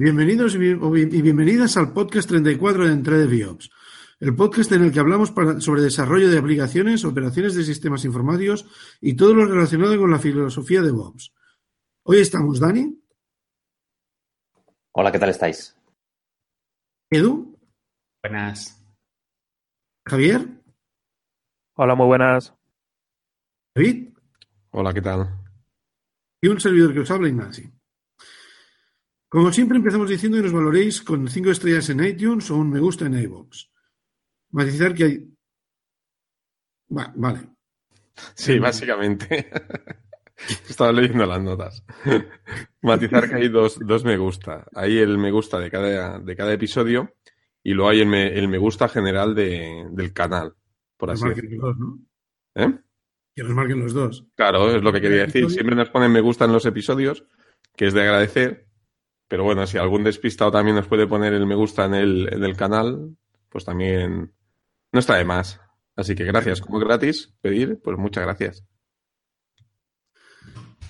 Bienvenidos y bienvenidas al podcast 34 de Entre de Biops, el podcast en el que hablamos sobre desarrollo de aplicaciones, operaciones de sistemas informáticos y todo lo relacionado con la filosofía de DevOps. Hoy estamos Dani. Hola, ¿qué tal estáis? Edu. Buenas. Javier. Hola, muy buenas. David. Hola, ¿qué tal? Y un servidor que os habla, Ignacio. Como siempre empezamos diciendo que nos valoréis con cinco estrellas en iTunes o un me gusta en iVoox. Matizar que hay... vale. Sí, básicamente. Estaba leyendo las notas. Matizar que hay dos, dos, me gusta. Hay el me gusta de cada, de cada episodio y luego hay el me, el me gusta general de, del canal, por así decirlo. ¿no? ¿Eh? Que nos marquen los dos. Claro, es lo que quería decir. Siempre nos ponen me gusta en los episodios, que es de agradecer, pero bueno, si algún despistado también nos puede poner el me gusta en el, en el canal, pues también no está de más. Así que gracias. Como gratis pedir, pues muchas gracias.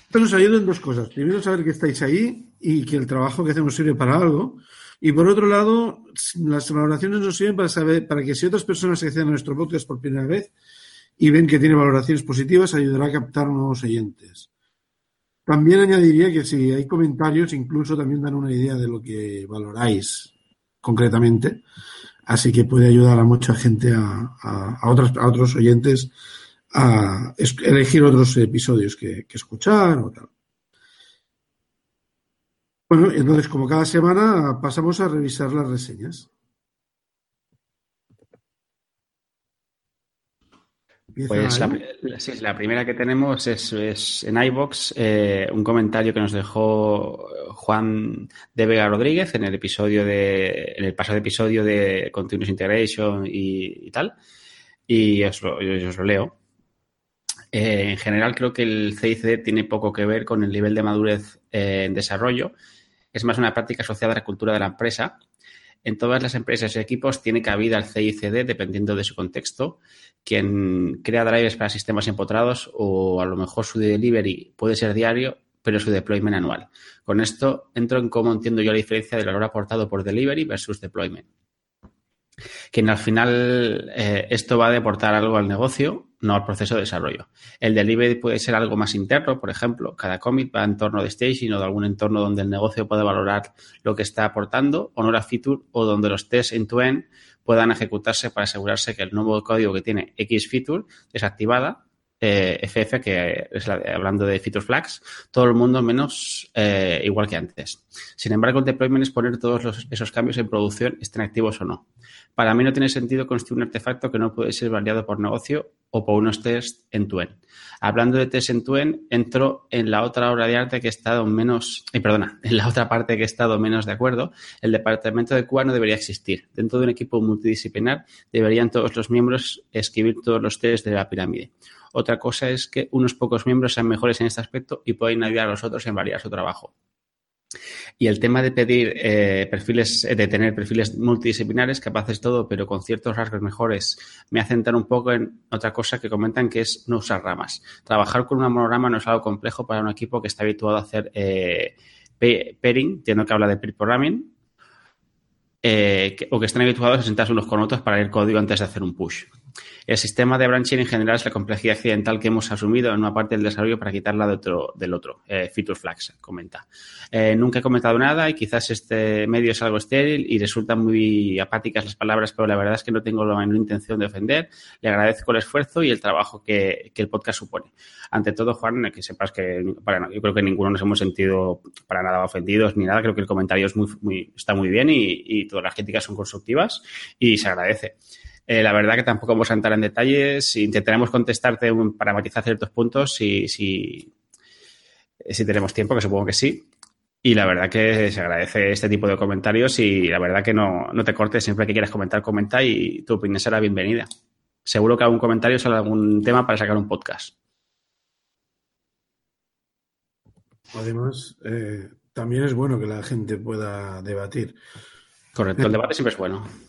Esto nos ayuda en dos cosas. Primero, saber que estáis ahí y que el trabajo que hacemos sirve para algo. Y por otro lado, las valoraciones nos sirven para saber, para que si otras personas acceden a nuestro podcast por primera vez y ven que tiene valoraciones positivas, ayudará a captar nuevos oyentes. También añadiría que si hay comentarios, incluso también dan una idea de lo que valoráis concretamente. Así que puede ayudar a mucha gente, a, a, otros, a otros oyentes, a elegir otros episodios que, que escuchar o tal. Bueno, entonces, como cada semana, pasamos a revisar las reseñas. Pues la, sí, la, primera que tenemos es, es en iBox eh, un comentario que nos dejó Juan de Vega Rodríguez en el episodio de en el pasado episodio de Continuous Integration y, y tal y os lo, yo os lo leo. Eh, en general creo que el CICD tiene poco que ver con el nivel de madurez eh, en desarrollo. Es más una práctica asociada a la cultura de la empresa en todas las empresas y equipos tiene cabida el CICD dependiendo de su contexto. Quien crea drivers para sistemas empotrados o a lo mejor su delivery puede ser diario, pero su deployment anual. Con esto entro en cómo entiendo yo la diferencia del valor aportado por delivery versus deployment que al final eh, esto va a deportar algo al negocio, no al proceso de desarrollo. El delivery puede ser algo más interno, por ejemplo, cada commit va en torno de staging o de algún entorno donde el negocio puede valorar lo que está aportando o no la feature o donde los tests end-to-end puedan ejecutarse para asegurarse que el nuevo código que tiene X feature desactivada eh, FF, que es la, hablando de feature flags, todo el mundo menos eh, igual que antes. Sin embargo, el deployment es poner todos los, esos cambios en producción, estén activos o no. Para mí no tiene sentido construir un artefacto que no puede ser variado por negocio o por unos test en tu end. Hablando de test en tu end, entro en la otra obra de arte que he estado menos, eh, perdona, en la otra parte que he estado menos de acuerdo. El departamento de QA no debería existir. Dentro de un equipo multidisciplinar deberían todos los miembros escribir todos los test de la pirámide. Otra cosa es que unos pocos miembros sean mejores en este aspecto y pueden ayudar a los otros en variar su trabajo. Y el tema de pedir eh, perfiles, de tener perfiles multidisciplinares, capaces de todo, pero con ciertos rasgos mejores, me hace entrar un poco en otra cosa que comentan que es no usar ramas. Trabajar con una monograma no es algo complejo para un equipo que está habituado a hacer eh, pairing, entiendo que habla de peer programming, eh, o que están habituados a sentarse unos con otros para leer código antes de hacer un push. El sistema de branching en general es la complejidad accidental que hemos asumido en una parte del desarrollo para quitarla de otro, del otro. Eh, feature flags, comenta. Eh, nunca he comentado nada y quizás este medio es algo estéril y resultan muy apáticas las palabras, pero la verdad es que no tengo la menor intención de ofender. Le agradezco el esfuerzo y el trabajo que, que el podcast supone. Ante todo, Juan, que sepas que para, yo creo que ninguno nos hemos sentido para nada ofendidos ni nada. Creo que el comentario es muy, muy, está muy bien y, y todas las críticas son constructivas y se agradece. Eh, la verdad que tampoco vamos a entrar en detalles. Intentaremos contestarte un, para matizar ciertos puntos si, si, si tenemos tiempo, que supongo que sí. Y la verdad que se agradece este tipo de comentarios y la verdad que no, no te cortes, siempre que quieras comentar, comenta y tu opinión será bienvenida. Seguro que algún comentario sale algún tema para sacar un podcast. Además, eh, también es bueno que la gente pueda debatir. Correcto, el debate siempre es bueno.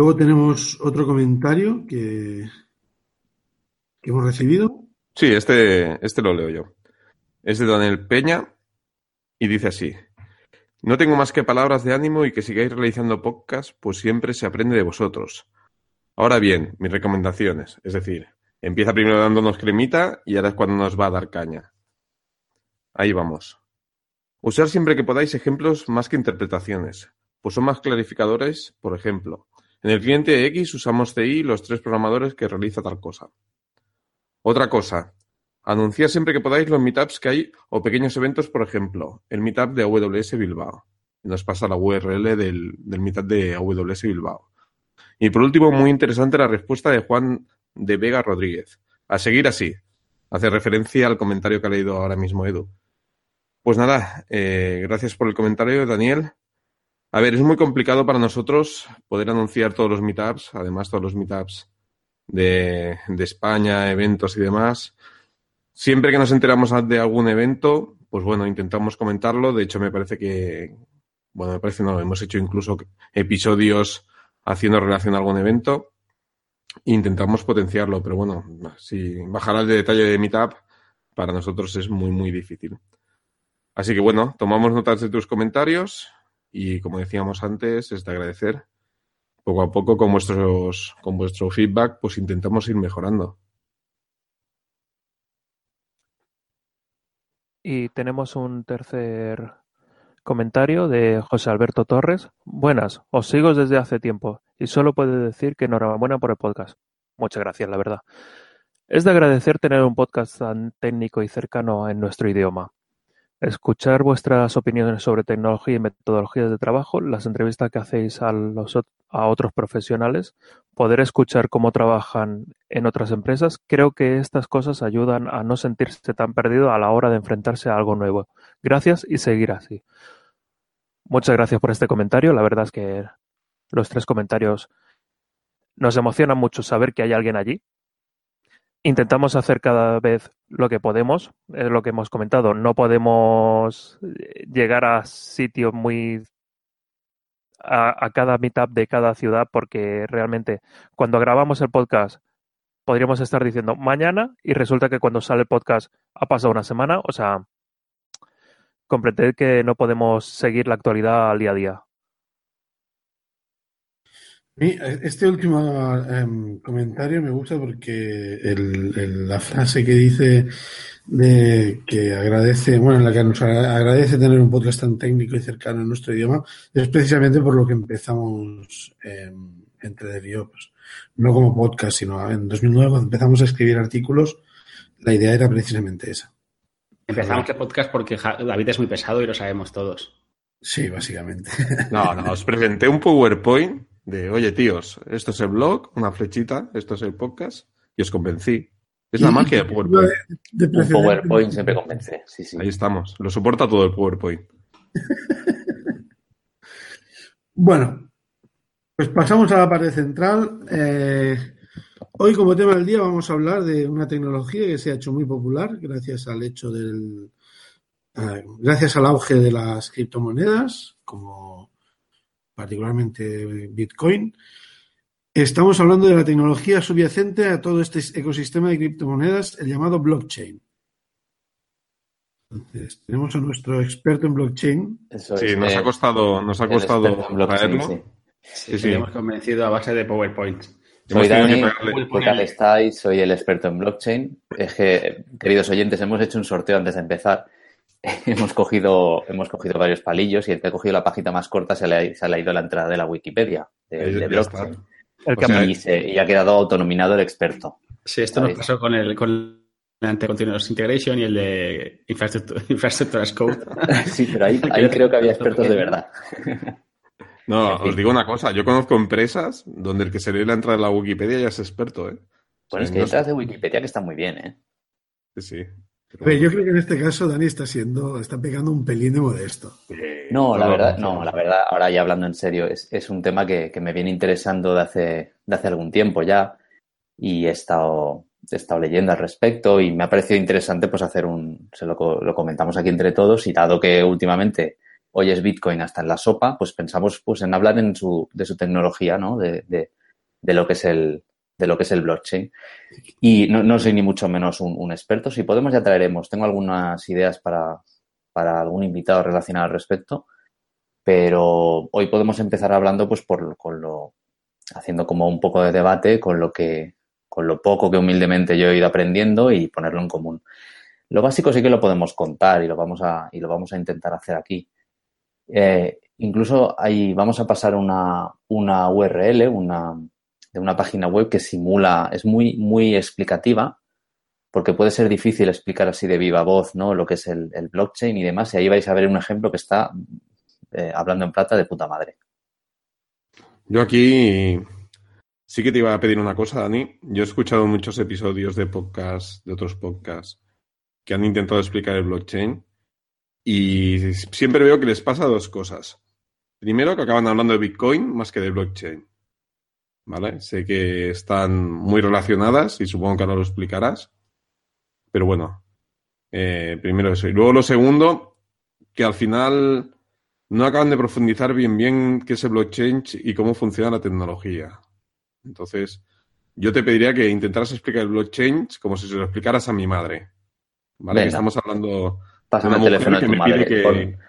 Luego tenemos otro comentario que, que hemos recibido. Sí, este, este lo leo yo. Es de Daniel Peña y dice así. No tengo más que palabras de ánimo y que sigáis realizando podcast, pues siempre se aprende de vosotros. Ahora bien, mis recomendaciones. Es decir, empieza primero dándonos cremita y ahora es cuando nos va a dar caña. Ahí vamos. Usar siempre que podáis ejemplos más que interpretaciones, pues son más clarificadores, por ejemplo. En el cliente X usamos CI los tres programadores que realiza tal cosa. Otra cosa, anunciar siempre que podáis los meetups que hay o pequeños eventos, por ejemplo, el meetup de AWS Bilbao. Nos pasa la URL del, meetup de AWS Bilbao. Y por último, muy interesante la respuesta de Juan de Vega Rodríguez. A seguir así. Hace referencia al comentario que ha leído ahora mismo Edu. Pues nada, eh, gracias por el comentario, Daniel. A ver, es muy complicado para nosotros poder anunciar todos los meetups, además todos los meetups de, de España, eventos y demás. Siempre que nos enteramos de algún evento, pues bueno, intentamos comentarlo. De hecho, me parece que, bueno, me parece no, hemos hecho incluso episodios haciendo relación a algún evento. Intentamos potenciarlo, pero bueno, si bajar al detalle de Meetup, para nosotros es muy, muy difícil. Así que bueno, tomamos notas de tus comentarios y como decíamos antes, es de agradecer. Poco a poco con vuestros, con vuestro feedback, pues intentamos ir mejorando. Y tenemos un tercer comentario de José Alberto Torres. Buenas, os sigo desde hace tiempo y solo puedo decir que enhorabuena por el podcast. Muchas gracias, la verdad. Es de agradecer tener un podcast tan técnico y cercano en nuestro idioma. Escuchar vuestras opiniones sobre tecnología y metodologías de trabajo, las entrevistas que hacéis a, los, a otros profesionales, poder escuchar cómo trabajan en otras empresas, creo que estas cosas ayudan a no sentirse tan perdido a la hora de enfrentarse a algo nuevo. Gracias y seguir así. Muchas gracias por este comentario. La verdad es que los tres comentarios nos emocionan mucho saber que hay alguien allí intentamos hacer cada vez lo que podemos, es lo que hemos comentado. No podemos eh, llegar a sitios muy a, cada meetup de cada ciudad porque realmente cuando grabamos el podcast podríamos estar diciendo mañana y resulta que cuando sale el podcast ha pasado una semana. O sea, comprender que no podemos seguir la actualidad al día a día. Este último um, comentario me gusta porque el, el, la frase que dice de que agradece, bueno, en la que nos agradece tener un podcast tan técnico y cercano en nuestro idioma, es precisamente por lo que empezamos eh, entre Deviopos. No como podcast, sino en 2009 cuando empezamos a escribir artículos, la idea era precisamente esa. Empezamos el podcast porque David es muy pesado y lo sabemos todos. Sí, básicamente. No, no, os presenté un PowerPoint de, oye, tíos, esto es el blog, una flechita, esto es el podcast, y os convencí. Es la magia de PowerPoint. De, de PowerPoint siempre convence, sí, sí. Ahí estamos, lo soporta todo el PowerPoint. bueno, pues pasamos a la parte central. Eh, hoy, como tema del día, vamos a hablar de una tecnología que se ha hecho muy popular gracias al hecho del. Eh, gracias al auge de las criptomonedas, como particularmente Bitcoin. Estamos hablando de la tecnología subyacente a todo este ecosistema de criptomonedas, el llamado blockchain. Entonces, tenemos a nuestro experto en blockchain. Eso sí, nos ha costado, nos ha costado traerlo. Sí, sí, sí. hemos convencido a base de PowerPoint. Soy Dani, ¿qué tal estáis? Soy el experto en blockchain. Es que, queridos oyentes, hemos hecho un sorteo antes de empezar hemos cogido, hemos cogido varios palillos y el que ha cogido la página más corta se le ha, se le ha ido la entrada de la Wikipedia, de, de blockchain. El que y, se, y, ha quedado autonominado el experto. Sí, esto nos pasó con el, con el Anti-Continuous Integration y el de Infrastructure, infrastructure as Code. sí, pero ahí, ahí creo que había expertos de verdad. No, os digo una cosa, yo conozco empresas donde el que se lee la entrada de la Wikipedia ya es experto, ¿eh? Bueno, es que hay entradas de Wikipedia que están muy bien, ¿eh? Sí, sí. Pero yo creo que en este caso Dani está siendo, está pegando un pelín de modesto. No, la verdad, no, la verdad, ahora ya hablando en serio, es, es un tema que, que, me viene interesando de hace, de hace algún tiempo ya y he estado, he estado leyendo al respecto y me ha parecido interesante pues hacer un, se lo, lo comentamos aquí entre todos y dado que últimamente hoy es Bitcoin hasta en la sopa, pues pensamos pues en hablar en su, de su tecnología, ¿no? De, de, de lo que es el, de lo que es el blockchain. Y no, soy ni mucho menos un, experto. Si podemos, ya traeremos. Tengo algunas ideas para, para algún invitado relacionado al respecto. Pero hoy podemos empezar hablando, pues, por, con lo, haciendo como un poco de debate con lo que, con lo poco que humildemente yo he ido aprendiendo y ponerlo en común. Lo básico sí que lo podemos contar y lo vamos a, y lo vamos a intentar hacer aquí. Eh, incluso ahí vamos a pasar una, una URL, una, de una página web que simula, es muy, muy explicativa, porque puede ser difícil explicar así de viva voz, ¿no? Lo que es el, blockchain y demás. Y ahí vais a ver un ejemplo que está eh, hablando en plata de puta madre. Yo aquí sí que te iba a pedir una cosa, Dani. Yo he escuchado muchos episodios de podcast, de otros podcasts, que han intentado explicar el blockchain y siempre veo que les pasa dos cosas. Primero, que acaban hablando de Bitcoin más que de blockchain. ¿Vale? Sé que están muy relacionadas y supongo que ahora lo explicarás. Pero bueno, eh, primero eso. Y luego lo segundo, que al final no acaban de profundizar bien bien qué es el blockchain y cómo funciona la tecnología. Entonces, yo te pediría que intentaras explicar el blockchain como si se lo explicaras a mi madre. ¿Vale? Que estamos hablando Pásame el teléfono a tu madre.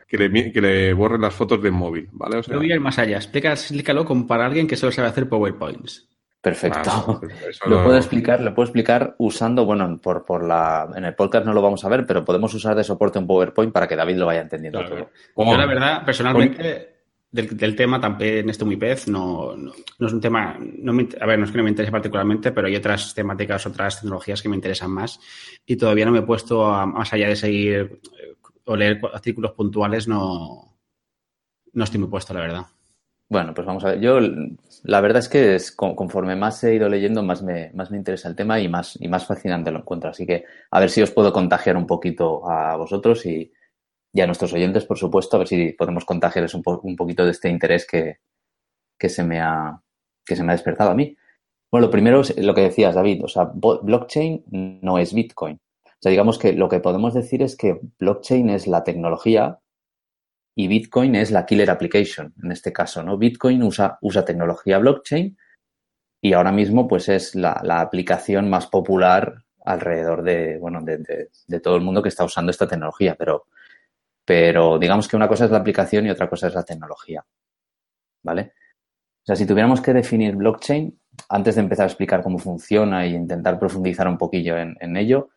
Que, le, que, le, borre las fotos del móvil, ¿vale? O sea, voy a ir más allá. explícalo como para alguien que solo sabe hacer PowerPoints. Perfecto. lo puedo explicar, lo puedo explicar usando, bueno, por, por la, en el podcast no lo vamos a ver, pero podemos usar de soporte un PowerPoint para que David lo vaya entendiendo todo. Yo la verdad, personalmente, del, tema también este muy pez, no, no, es un tema, no a ver, no es que no me interese particularmente, pero hay otras temáticas, otras tecnologías que me interesan más y todavía no me he puesto más allá de seguir o leer artículos puntuales, no, no estoy muy puesto, la verdad. Bueno, pues vamos a ver. Yo, la verdad es que conforme más he ido leyendo, más me, más me interesa el tema y más, y más fascinante lo encuentro. Así que a ver si os puedo contagiar un poquito a vosotros y, a nuestros oyentes, por supuesto, a ver si podemos contagiarles un, un poquito de este interés que, que, se me ha, que se me ha despertado a mí. Bueno, lo primero es lo que decías, David. O sea, blockchain no es Bitcoin. O sea, digamos que lo que podemos decir es que blockchain es la tecnología y Bitcoin es la killer application en este caso, ¿no? Bitcoin usa, usa tecnología blockchain y ahora mismo pues es la, aplicación más popular alrededor de, bueno, de, de, todo el mundo que está usando esta tecnología, pero, pero digamos que una cosa es la aplicación y otra cosa es la tecnología, ¿vale? O sea, si tuviéramos que definir blockchain, antes de empezar a explicar cómo funciona e intentar profundizar un poquillo en, ello,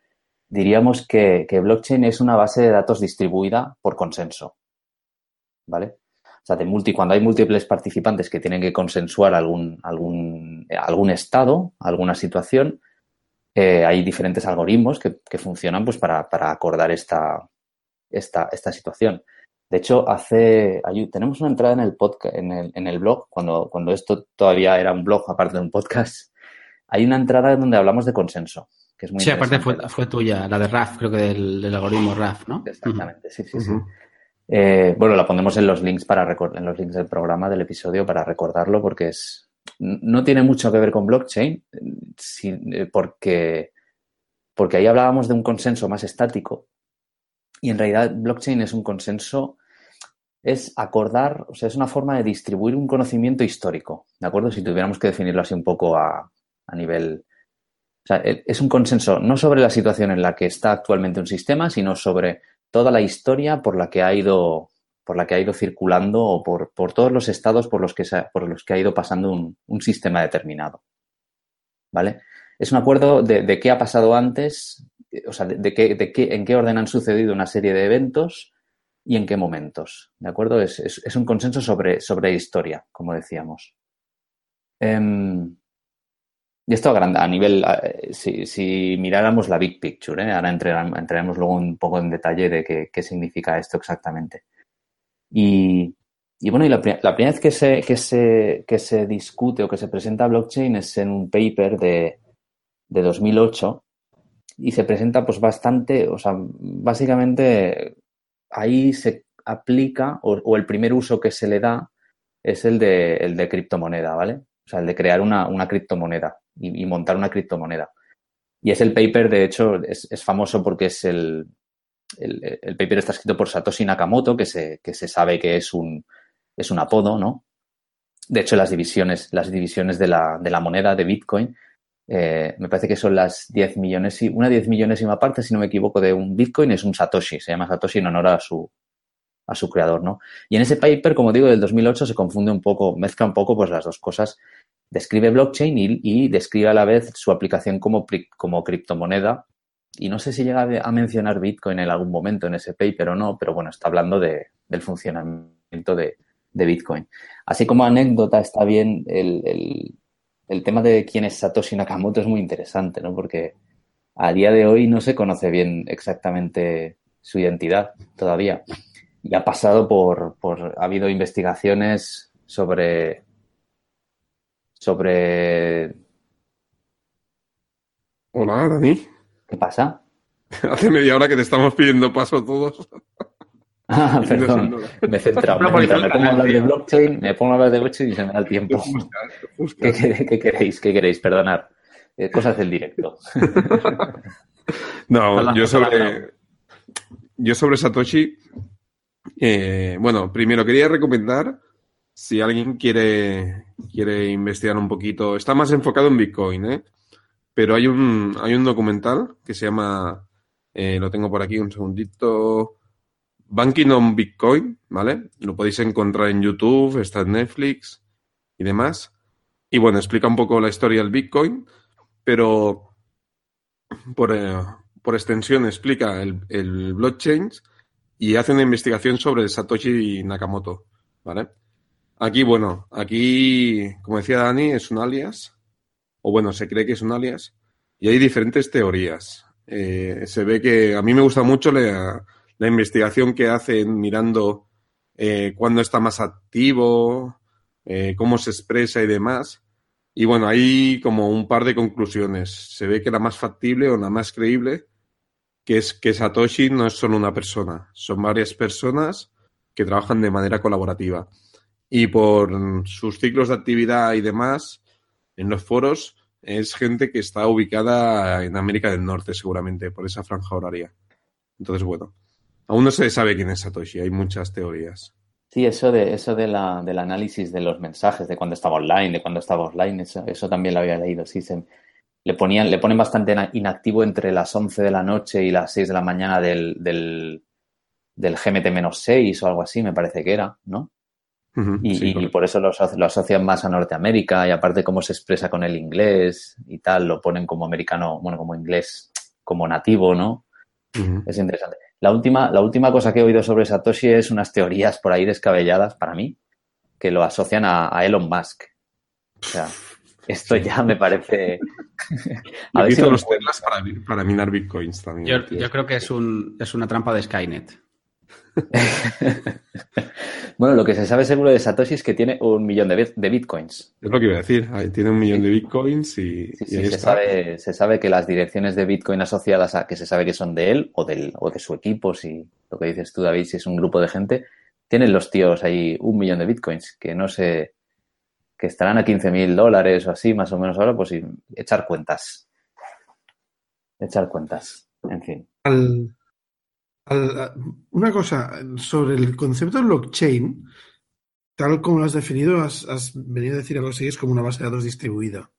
diríamos que, blockchain es una base de datos distribuida por consenso. ¿vale? O sea, de multi, cuando hay múltiples participantes que tienen que consensuar algún estado, alguna situación, eh, hay diferentes algoritmos que, funcionan pues, para, acordar esta, esta, esta situación. De hecho, hace, tenemos una entrada en el podcast, en el, en el blog, cuando, cuando esto todavía era un blog aparte de un podcast, hay una entrada donde hablamos de consenso, que es muy Sí, aparte fue, fue, tuya, la de RAF, creo que del, algoritmo RAF, ¿no? Exactamente, sí, sí, sí. Eh, bueno, la pondremos en los links para en los links del programa del episodio para recordarlo porque es no tiene mucho que ver con blockchain eh, porque porque ahí hablábamos de un consenso más estático y en realidad blockchain es un consenso es acordar, o sea, es una forma de distribuir un conocimiento histórico, ¿de acuerdo? Si tuviéramos que definirlo así un poco a, a nivel o sea, e, es un consenso no sobre la situación en la que está actualmente un sistema, sino sobre toda la historia por la que ha ido, por la que ha ido circulando o por, por todos los estados por los que, por los que ha ido pasando un, un, sistema determinado. ¿Vale? Es un acuerdo de, de qué ha pasado antes, o sea, de, qué, de qué, en qué orden han sucedido una serie de eventos y en qué momentos. ¿De acuerdo? Es, es, un consenso sobre, sobre historia, como decíamos. Um, y esto a, nivel, si, si, miráramos la big picture, ¿eh? ahora entraremos luego un poco en detalle de qué, qué significa esto exactamente. Y, y bueno, y la, la, primera vez que se, que, se, que se discute o que se presenta blockchain es en un paper de, de 2008 y se presenta pues bastante, o sea, básicamente ahí se aplica o, o el primer uso que se le da es el de, el de criptomoneda, ¿vale? O sea, el de crear una, una criptomoneda y, montar una criptomoneda. Y es el paper, de hecho, es, es famoso porque es el, el, el, paper está escrito por Satoshi Nakamoto, que se, que se sabe que es un, es un apodo, ¿no? De hecho, las divisiones, las divisiones de la, de la moneda de Bitcoin eh, me parece que son las 10 millones, una 10 millonésima parte, si no me equivoco, de un Bitcoin es un Satoshi, se llama Satoshi en honor a su, a su creador, ¿no? Y en ese paper, como digo, del 2008 se confunde un poco, mezcla un poco pues las dos cosas. Describe blockchain y, describe a la vez su aplicación como, como criptomoneda. Y no sé si llega a mencionar Bitcoin en algún momento en ese paper o no, pero bueno, está hablando de, del funcionamiento de, de Bitcoin. Así como anécdota está bien el, el, tema de quién es Satoshi Nakamoto es muy interesante, ¿no? Porque a día de hoy no se conoce bien exactamente su identidad todavía. Y ha pasado por, por ha habido investigaciones sobre sobre Hola, Dani. ¿Qué pasa? Hace media hora que te estamos pidiendo paso todos. Ah, perdón, me he centrado. Me, me, pongo a hablar de blockchain, me pongo a hablar de blockchain y se me da el tiempo. ¿Qué, queréis? ¿Qué queréis? Perdonad. Eh, cosas del directo. no, yo sobre, yo sobre Satoshi, eh, bueno, primero quería recomendar, si alguien quiere, quiere investigar un poquito, está más enfocado en Bitcoin, ¿eh? pero hay un, hay un documental que se llama, eh, lo tengo por aquí un segundito, Banking on Bitcoin, ¿vale? Lo podéis encontrar en YouTube, está en Netflix y demás. Y bueno, explica un poco la historia del Bitcoin, pero por, eh, extensión explica el, blockchain y hace una investigación sobre Satoshi Nakamoto, ¿vale? Aquí, bueno, aquí, como decía Dani, es un alias, o bueno, se cree que es un alias, y hay diferentes teorías. Eh, se ve que a mí me gusta mucho la, la investigación que hacen mirando eh, cuándo está más activo, eh, cómo se expresa y demás. Y bueno, hay como un par de conclusiones. Se ve que la más factible o la más creíble, que es que Satoshi no es solo una persona, son varias personas que trabajan de manera colaborativa. Y por sus ciclos de actividad y demás, en los foros, es gente que está ubicada en América del Norte, seguramente, por esa franja horaria. Entonces, bueno, Aún no se sabe quién es Satoshi, hay muchas teorías. Sí, eso de eso de la, del análisis de los mensajes, de cuando estaba online, de cuando estaba offline, eso, eso también lo había leído. Sí, se, le ponían, le ponen bastante inactivo entre las 11 de la noche y las 6 de la mañana del, del, del GMT-6 o algo así, me parece que era, ¿no? y, por eso lo, lo, asocian más a Norteamérica y aparte cómo se expresa con el inglés y tal, lo ponen como americano, bueno, como inglés, como nativo, ¿no? Es interesante. La última, la última cosa que he oído sobre Satoshi es unas teorías por ahí descabelladas para mí, que lo asocian a, Elon Musk. O sea, esto ya me parece. a ver si los telas para, para, minar bitcoins también. Yo, yo creo que es, un, es una trampa de Skynet. bueno, lo que se sabe seguro de Satoshi es que tiene un millón de, bitcoins. Es lo que iba a decir. tiene un millón de bitcoins y. se, Sabe, se sabe que las direcciones de bitcoin asociadas a que se sabe que son de él o, del, o de su equipo, si lo que dices tú, David, si es un grupo de gente, tienen los tíos ahí un millón de bitcoins, que no sé. que estarán a 15 mil dólares o así, más o menos ahora, pues echar cuentas. Echar cuentas. En fin una cosa sobre el concepto de blockchain, tal como lo has definido, has, venido a decir algo así, es como una base de datos distribuida,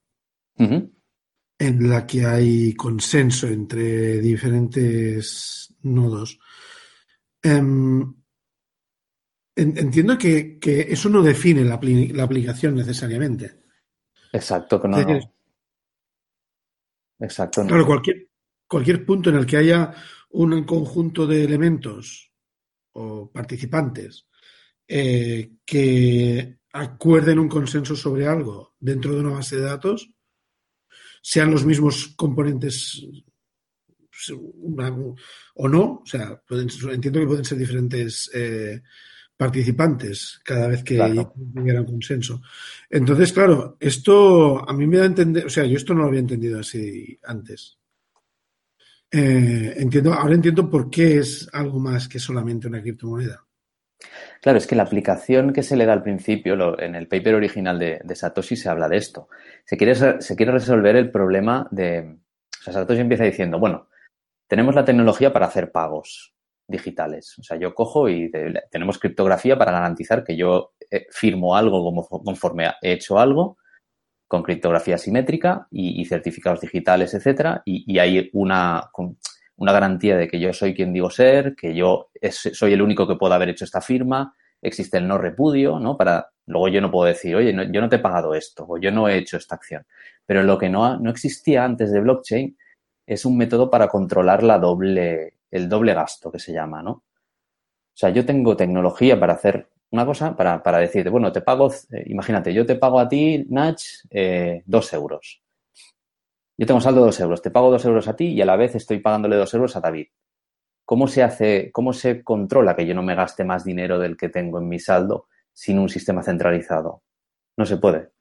en la que hay consenso entre diferentes nodos. Em, entiendo que, eso no define la, aplicación necesariamente. Exacto, que no. Exacto. Claro, cualquier, cualquier punto en el que haya un conjunto de elementos o participantes eh, que acuerden un consenso sobre algo dentro de una base de datos, sean los mismos componentes o no, o sea, entiendo que pueden ser diferentes eh, participantes cada vez que hubiera un consenso. Entonces, claro, esto a mí me da a entender, o sea, yo esto no lo había entendido así antes. Eh, entiendo, ahora entiendo por qué es algo más que solamente una criptomoneda. Claro, es que la aplicación que se le da al principio, en el paper original de, Satoshi se habla de esto. Se quiere, se quiere resolver el problema de... O sea, Satoshi empieza diciendo, bueno, tenemos la tecnología para hacer pagos digitales. O sea, yo cojo y tenemos criptografía para garantizar que yo eh, firmo algo como, conforme he hecho algo con criptografía simétrica y, certificados digitales, etcétera, y, hay una, una garantía de que yo soy quien digo ser, que yo soy el único que puedo haber hecho esta firma, existe el no repudio, ¿no? Para luego yo no puedo decir, oye, yo no te he pagado esto o yo no he hecho esta acción. Pero lo que no, no existía antes de blockchain es un método para controlar la doble, el doble gasto que se llama, ¿no? O sea, yo tengo tecnología para hacer una cosa, para, para decirte, bueno, te pago, eh, imagínate, yo te pago a ti, Nach, eh, dos euros. Yo tengo saldo dos euros, te pago dos euros a ti y a la vez estoy pagándole dos euros a David. ¿Cómo se hace, cómo se controla que yo no me gaste más dinero del que tengo en mi saldo sin un sistema centralizado? No se puede.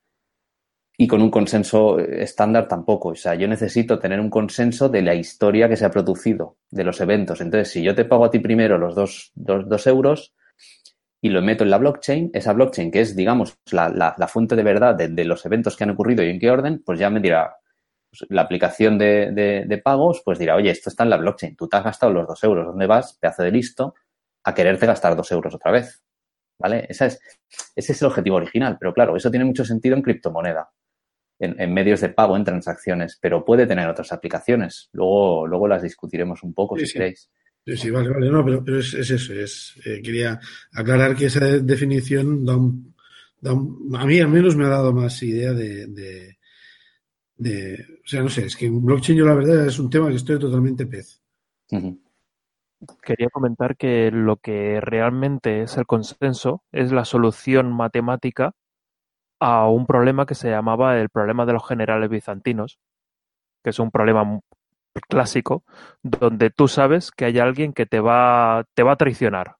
Y con un consenso estándar tampoco. O sea, yo necesito tener un consenso de la historia que se ha producido, de los eventos. Entonces, si yo te pago a ti primero los dos, dos, euros y lo meto en la blockchain, esa blockchain que es, digamos, la, la, fuente de verdad de, de, los eventos que han ocurrido y en qué orden, pues ya me dirá, pues, la aplicación de, pagos, pues dirá, oye, esto está en la blockchain, tú te has gastado los dos euros, ¿dónde vas, pedazo de listo, a quererte gastar dos euros otra vez? ¿Vale? Esa es, ese es el objetivo original, pero claro, eso tiene mucho sentido en criptomoneda, en, medios de pago, en transacciones, pero puede tener otras aplicaciones. Luego, luego las discutiremos un poco, si queréis. Sí, sí, vale, vale, no, pero, es, eso, es, eh, quería aclarar que esa definición da un, da a mí al menos me ha dado más idea de de, o sea, no sé, es que en blockchain yo la verdad es un tema que estoy totalmente pez. Quería comentar que lo que realmente es el consenso es la solución matemática a un problema que se llamaba el problema de los generales bizantinos, que es un problema clásico donde tú sabes que hay alguien que te va, te va a traicionar.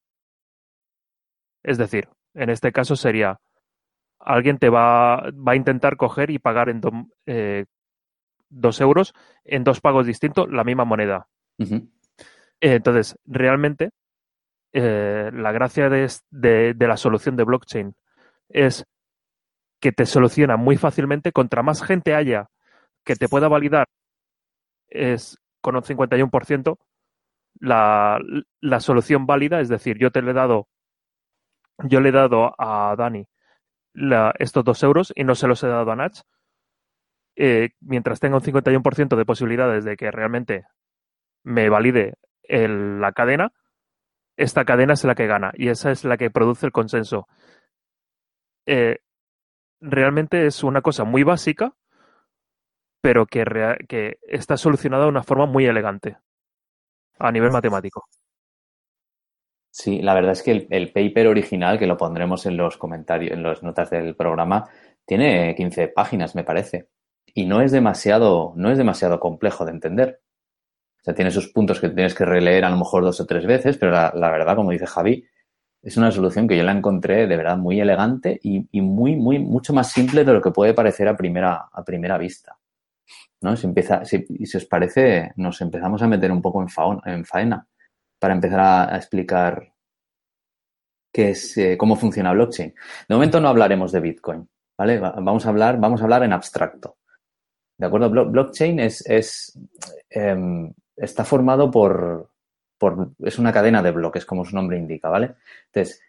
Es decir, en este caso sería alguien te va, va a intentar coger y pagar en eh, dos euros en dos pagos distintos la misma moneda. entonces, realmente, eh, la gracia de, de, la solución de blockchain es que te soluciona muy fácilmente. Contra más gente haya que te pueda validar, es con un 51% la, la solución válida. Es decir, yo te le he dado, yo le he dado a Dani estos dos euros y no se los he dado a Nach, eh, mientras tenga un 51% de posibilidades de que realmente me valide la cadena, esta cadena es la que gana y esa es la que produce el consenso. Eh, realmente es una cosa muy básica, pero que, que está solucionada de una forma muy elegante a nivel matemático. Sí, la verdad es que el, paper original, que lo pondremos en los comentarios, en las notas del programa, tiene 15 páginas, me parece. Y no es demasiado, no es demasiado complejo de entender. O sea, tiene sus puntos que tienes que releer a lo mejor dos o tres veces, pero la, verdad, como dice Javi, es una solución que yo la encontré de verdad muy elegante y, muy, muy, mucho más simple de lo que puede parecer a primera, a primera vista. ¿No? Si empieza, si, y si os parece, nos empezamos a meter un poco en, en faena para empezar a, explicar qué es, eh, cómo funciona blockchain. De momento no hablaremos de Bitcoin, ¿vale? Vamos a hablar, vamos a hablar en abstracto. ¿De acuerdo? blockchain es, es em, está formado por, es una cadena de bloques, como su nombre indica, ¿vale? Entonces,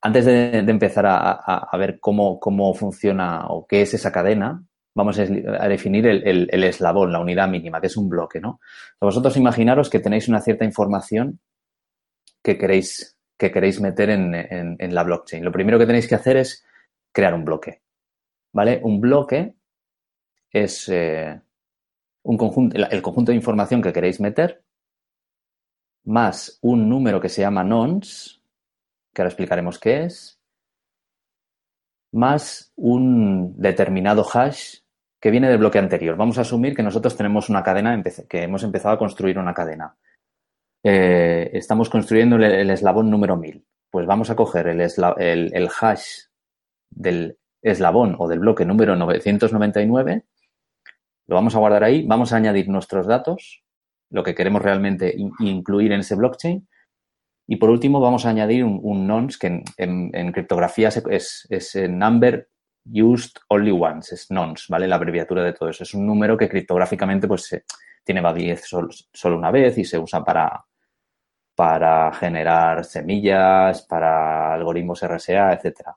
antes de, empezar a, ver cómo, cómo funciona o qué es esa cadena, vamos a, definir el, el, eslabón, la unidad mínima, que es un bloque, ¿no? Vosotros imaginaros que tenéis una cierta información que queréis, que queréis meter en, en, la blockchain. Lo primero que tenéis que hacer es crear un bloque. ¿Vale? Un bloque es eh, un conjunto, el, conjunto de información que queréis meter más un número que se llama nonce, que ahora explicaremos qué es, más un determinado hash que viene del bloque anterior. Vamos a asumir que nosotros tenemos una cadena, que hemos empezado a construir una cadena. Eh, estamos construyendo el, eslabón número 1000. Pues vamos a coger el, el, hash del eslabón o del bloque número 999, lo vamos a guardar ahí, vamos a añadir nuestros datos, lo que queremos realmente incluir en ese blockchain, y por último vamos a añadir un, nonce que en, criptografía es, es, number used only once, es nonce, ¿vale? La abreviatura de todo eso. Es un número que criptográficamente pues tiene validez solo una vez y se usa para, para generar semillas, para algoritmos RSA, etcétera.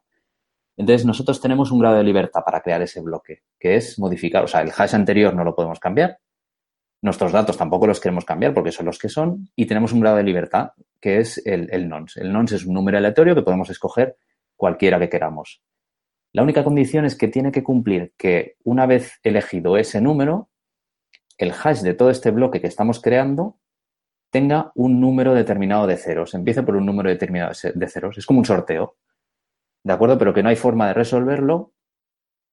Entonces, nosotros tenemos un grado de libertad para crear ese bloque, que es modificar, o sea, el hash anterior no lo podemos cambiar, nuestros datos tampoco los queremos cambiar porque son los que son, y tenemos un grado de libertad, que es el, el nonce. El nonce es un número aleatorio que podemos escoger cualquiera que queramos. La única condición es que tiene que cumplir que una vez elegido ese número, el hash de todo este bloque que estamos creando tenga un número determinado de ceros. Empiece por un número determinado de ceros. Es como un sorteo. ¿De acuerdo? Pero que no hay forma de resolverlo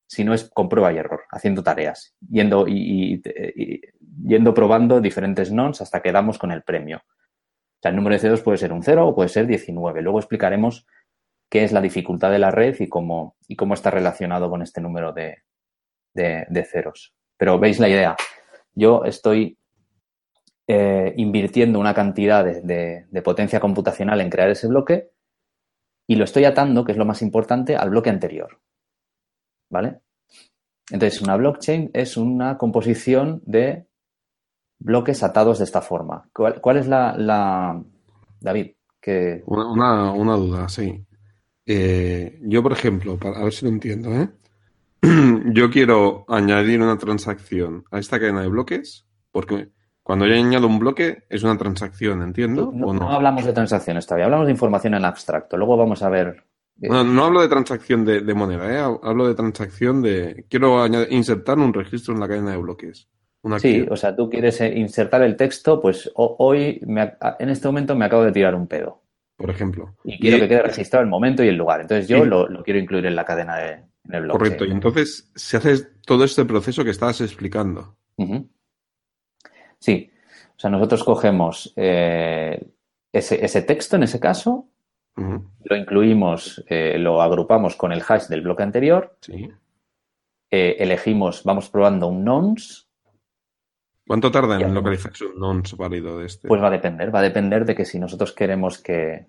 si no es con prueba y error, haciendo tareas, yendo, y, yendo probando diferentes nons hasta que damos con el premio. O sea, el número de ceros puede ser un 0 o puede ser 19. Luego explicaremos qué es la dificultad de la red y cómo, y cómo está relacionado con este número de, de ceros. Pero veis la idea. Yo estoy eh, invirtiendo una cantidad de, potencia computacional en crear ese bloque y lo estoy atando, que es lo más importante, al bloque anterior. ¿Vale? Entonces, una blockchain es una composición de bloques atados de esta forma. ¿Cuál, es la, David? Que... Una, duda, sí. Eh, yo, por ejemplo, para, a ver si lo entiendo, ¿eh? yo quiero añadir una transacción a esta cadena de bloques porque cuando yo añado un bloque, es una transacción, entiendo. No, no? hablamos de transacciones todavía, hablamos de información en abstracto. Luego vamos a ver. Eh, no, hablo de transacción de, moneda, ¿eh? hablo de transacción de. Quiero insertar un registro en la cadena de bloques. Sí, o sea, tú quieres eh, insertar el texto, pues hoy, en este momento me acabo de tirar un pedo. Por ejemplo. Y quiero que quede registrado el momento y el lugar. Entonces yo lo, quiero incluir en la cadena de en el bloque. Correcto, y entonces se hace todo este proceso que estabas explicando. Sí. O sea, nosotros cogemos eh, ese, texto, en ese caso, lo incluimos, eh, lo agrupamos con el hash del bloque anterior. Sí. Eh, elegimos, vamos probando un nonce. ¿Cuánto tarda en localizarse un nonce válido de este? Pues va a depender, va a depender de que si nosotros queremos que,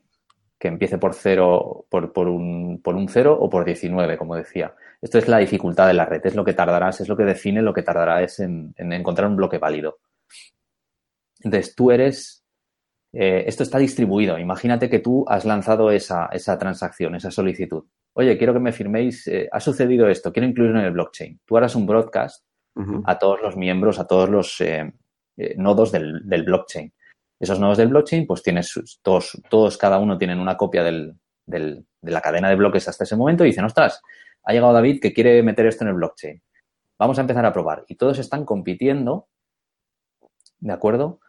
empiece por cero, por, por, un, por un 0 o por 19, como decía. Esto es la dificultad de la red, es lo que tardarás, es lo que define lo que tardará es en encontrar un bloque válido. Entonces, tú eres, eh, esto está distribuido. Imagínate que tú has lanzado esa, esa transacción, esa solicitud. Oye, quiero que me firméis, eh, ha sucedido esto, quiero incluirlo en el blockchain. Tú harás un broadcast a todos los miembros, a todos los eh, nodos del, blockchain. Esos nodos del blockchain, pues tienes todos, todos cada uno tienen una copia de la cadena de bloques hasta ese momento y dicen, ostras, ha llegado David que quiere meter esto en el blockchain. Vamos a empezar a probar. Y todos están compitiendo, ¿de acuerdo?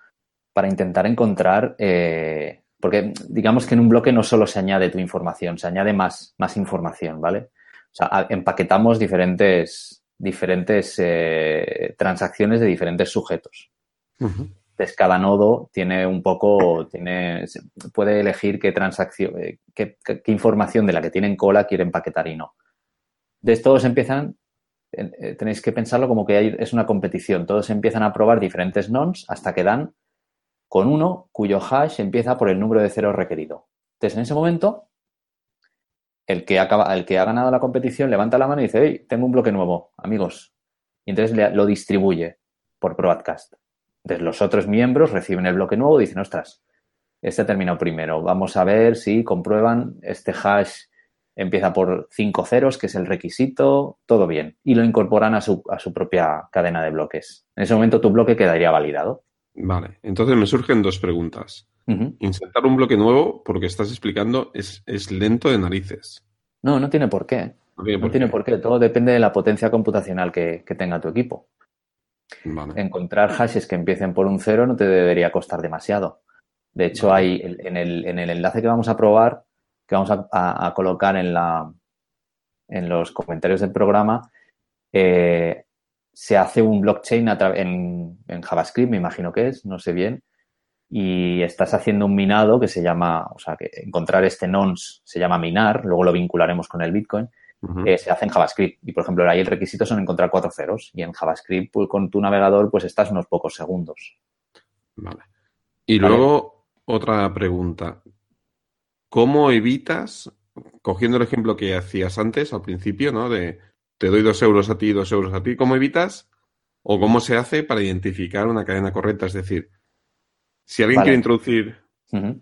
para intentar encontrar, eh, porque digamos que en un bloque no solo se añade tu información, se añade más, más información, ¿vale? O sea, empaquetamos diferentes, diferentes eh, transacciones de diferentes sujetos. Entonces, cada nodo tiene un poco, tiene, puede elegir qué transacción, eh, qué, información de la que tienen cola quiere empaquetar y no. De todos empiezan, tenéis que pensarlo como que es una competición. Todos empiezan a probar diferentes nons hasta que dan con uno cuyo hash empieza por el número de ceros requerido. Entonces, en ese momento, el que, acaba, el que ha ganado la competición levanta la mano y dice, hey, tengo un bloque nuevo, amigos. Y entonces lo distribuye por broadcast. Entonces, los otros miembros reciben el bloque nuevo y dicen, ostras, este ha terminado primero. Vamos a ver si comprueban este hash empieza por cinco ceros, que es el requisito, todo bien. Y lo incorporan a su, a su propia cadena de bloques. En ese momento tu bloque quedaría validado. Vale, entonces me surgen dos preguntas. Insertar un bloque nuevo, porque estás explicando, es, lento de narices. No, no tiene por qué. No tiene, por, qué. Todo depende de la potencia computacional que, tenga tu equipo. Encontrar hashes que empiecen por un cero no te debería costar demasiado. De hecho, hay en el, en el, enlace que vamos a probar, que vamos a, colocar en, la, en los comentarios del programa, eh, se hace un blockchain en, en, JavaScript, me imagino que es, no sé bien, y estás haciendo un minado que se llama, o sea, que encontrar este nonce se llama minar, luego lo vincularemos con el Bitcoin, eh, se hace en JavaScript. Y, por ejemplo, ahí el requisito son encontrar cuatro ceros, y en JavaScript pues, con tu navegador pues estás unos pocos segundos. Vale. Y luego, otra pregunta. ¿Cómo evitas, cogiendo el ejemplo que hacías antes, al principio, ¿no? De te doy dos euros a ti, dos euros a ti, ¿cómo evitas o cómo se hace para identificar una cadena correcta? Es decir, si alguien quiere introducir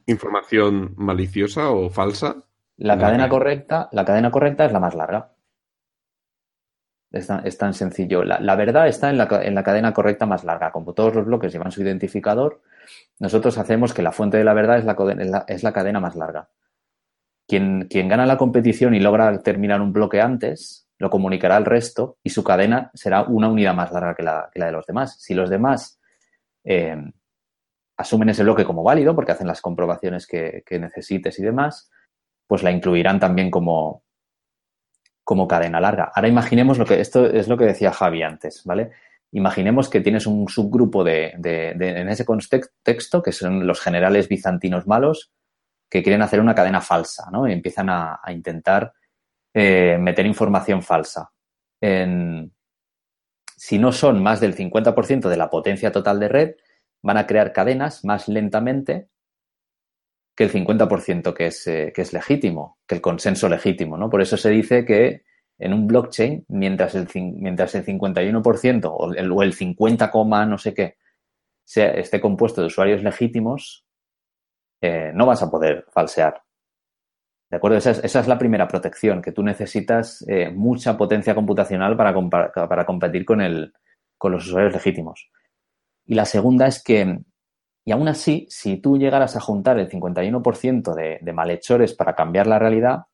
información maliciosa o falsa, La cadena correcta, la cadena correcta es la más larga. Es tan, sencillo. La, verdad está en la, en la, cadena correcta más larga. Como todos los bloques llevan su identificador, nosotros hacemos que la fuente de la verdad es la, es la cadena más larga. Quien, quien, gana la competición y logra terminar un bloque antes, lo comunicará al resto y su cadena será una unidad más larga que la, que la de los demás. Si los demás eh, asumen ese bloque como válido, porque hacen las comprobaciones que, necesites y demás, pues la incluirán también como, como cadena larga. Ahora imaginemos lo que, esto es lo que decía Javi antes, ¿vale? Imaginemos que tienes un subgrupo de, en ese contexto, que son los generales bizantinos malos, que quieren hacer una cadena falsa, ¿no? Y empiezan a, intentar eh, meter información falsa. si no son más del 50% de la potencia total de red, van a crear cadenas más lentamente que el 50% que es, eh, que es legítimo, que el consenso legítimo, ¿no? Por eso se dice que en un blockchain, mientras el, mientras el 51% o el, o el 50, no sé qué esté compuesto de usuarios legítimos, eh, no vas a poder falsear. ¿De acuerdo? Esa es, la primera protección, que tú necesitas eh, mucha potencia computacional para, para competir con, el, con los usuarios legítimos. Y la segunda es que y aún así, si tú llegaras a juntar el 51% de, de malhechores para cambiar la realidad,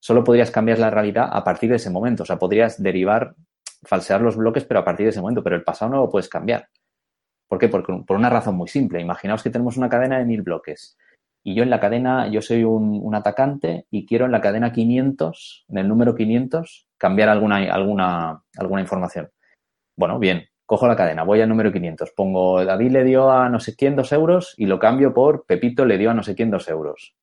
solo podrías cambiar la realidad a partir de ese momento. O sea, podrías derivar, falsear los bloques, pero a partir de ese momento. Pero el pasado no lo puedes cambiar. ¿Por qué? Porque, por una razón muy simple. Imaginaos que tenemos una cadena de mil bloques. Y yo en la cadena, yo soy un, un, atacante y quiero en la cadena 500, en el número 500, cambiar alguna, alguna, alguna información. Bueno, bien, cojo la cadena, voy al número 500, pongo David le dio a no sé quién dos euros y lo cambio por Pepito le dio a no sé quién dos euros.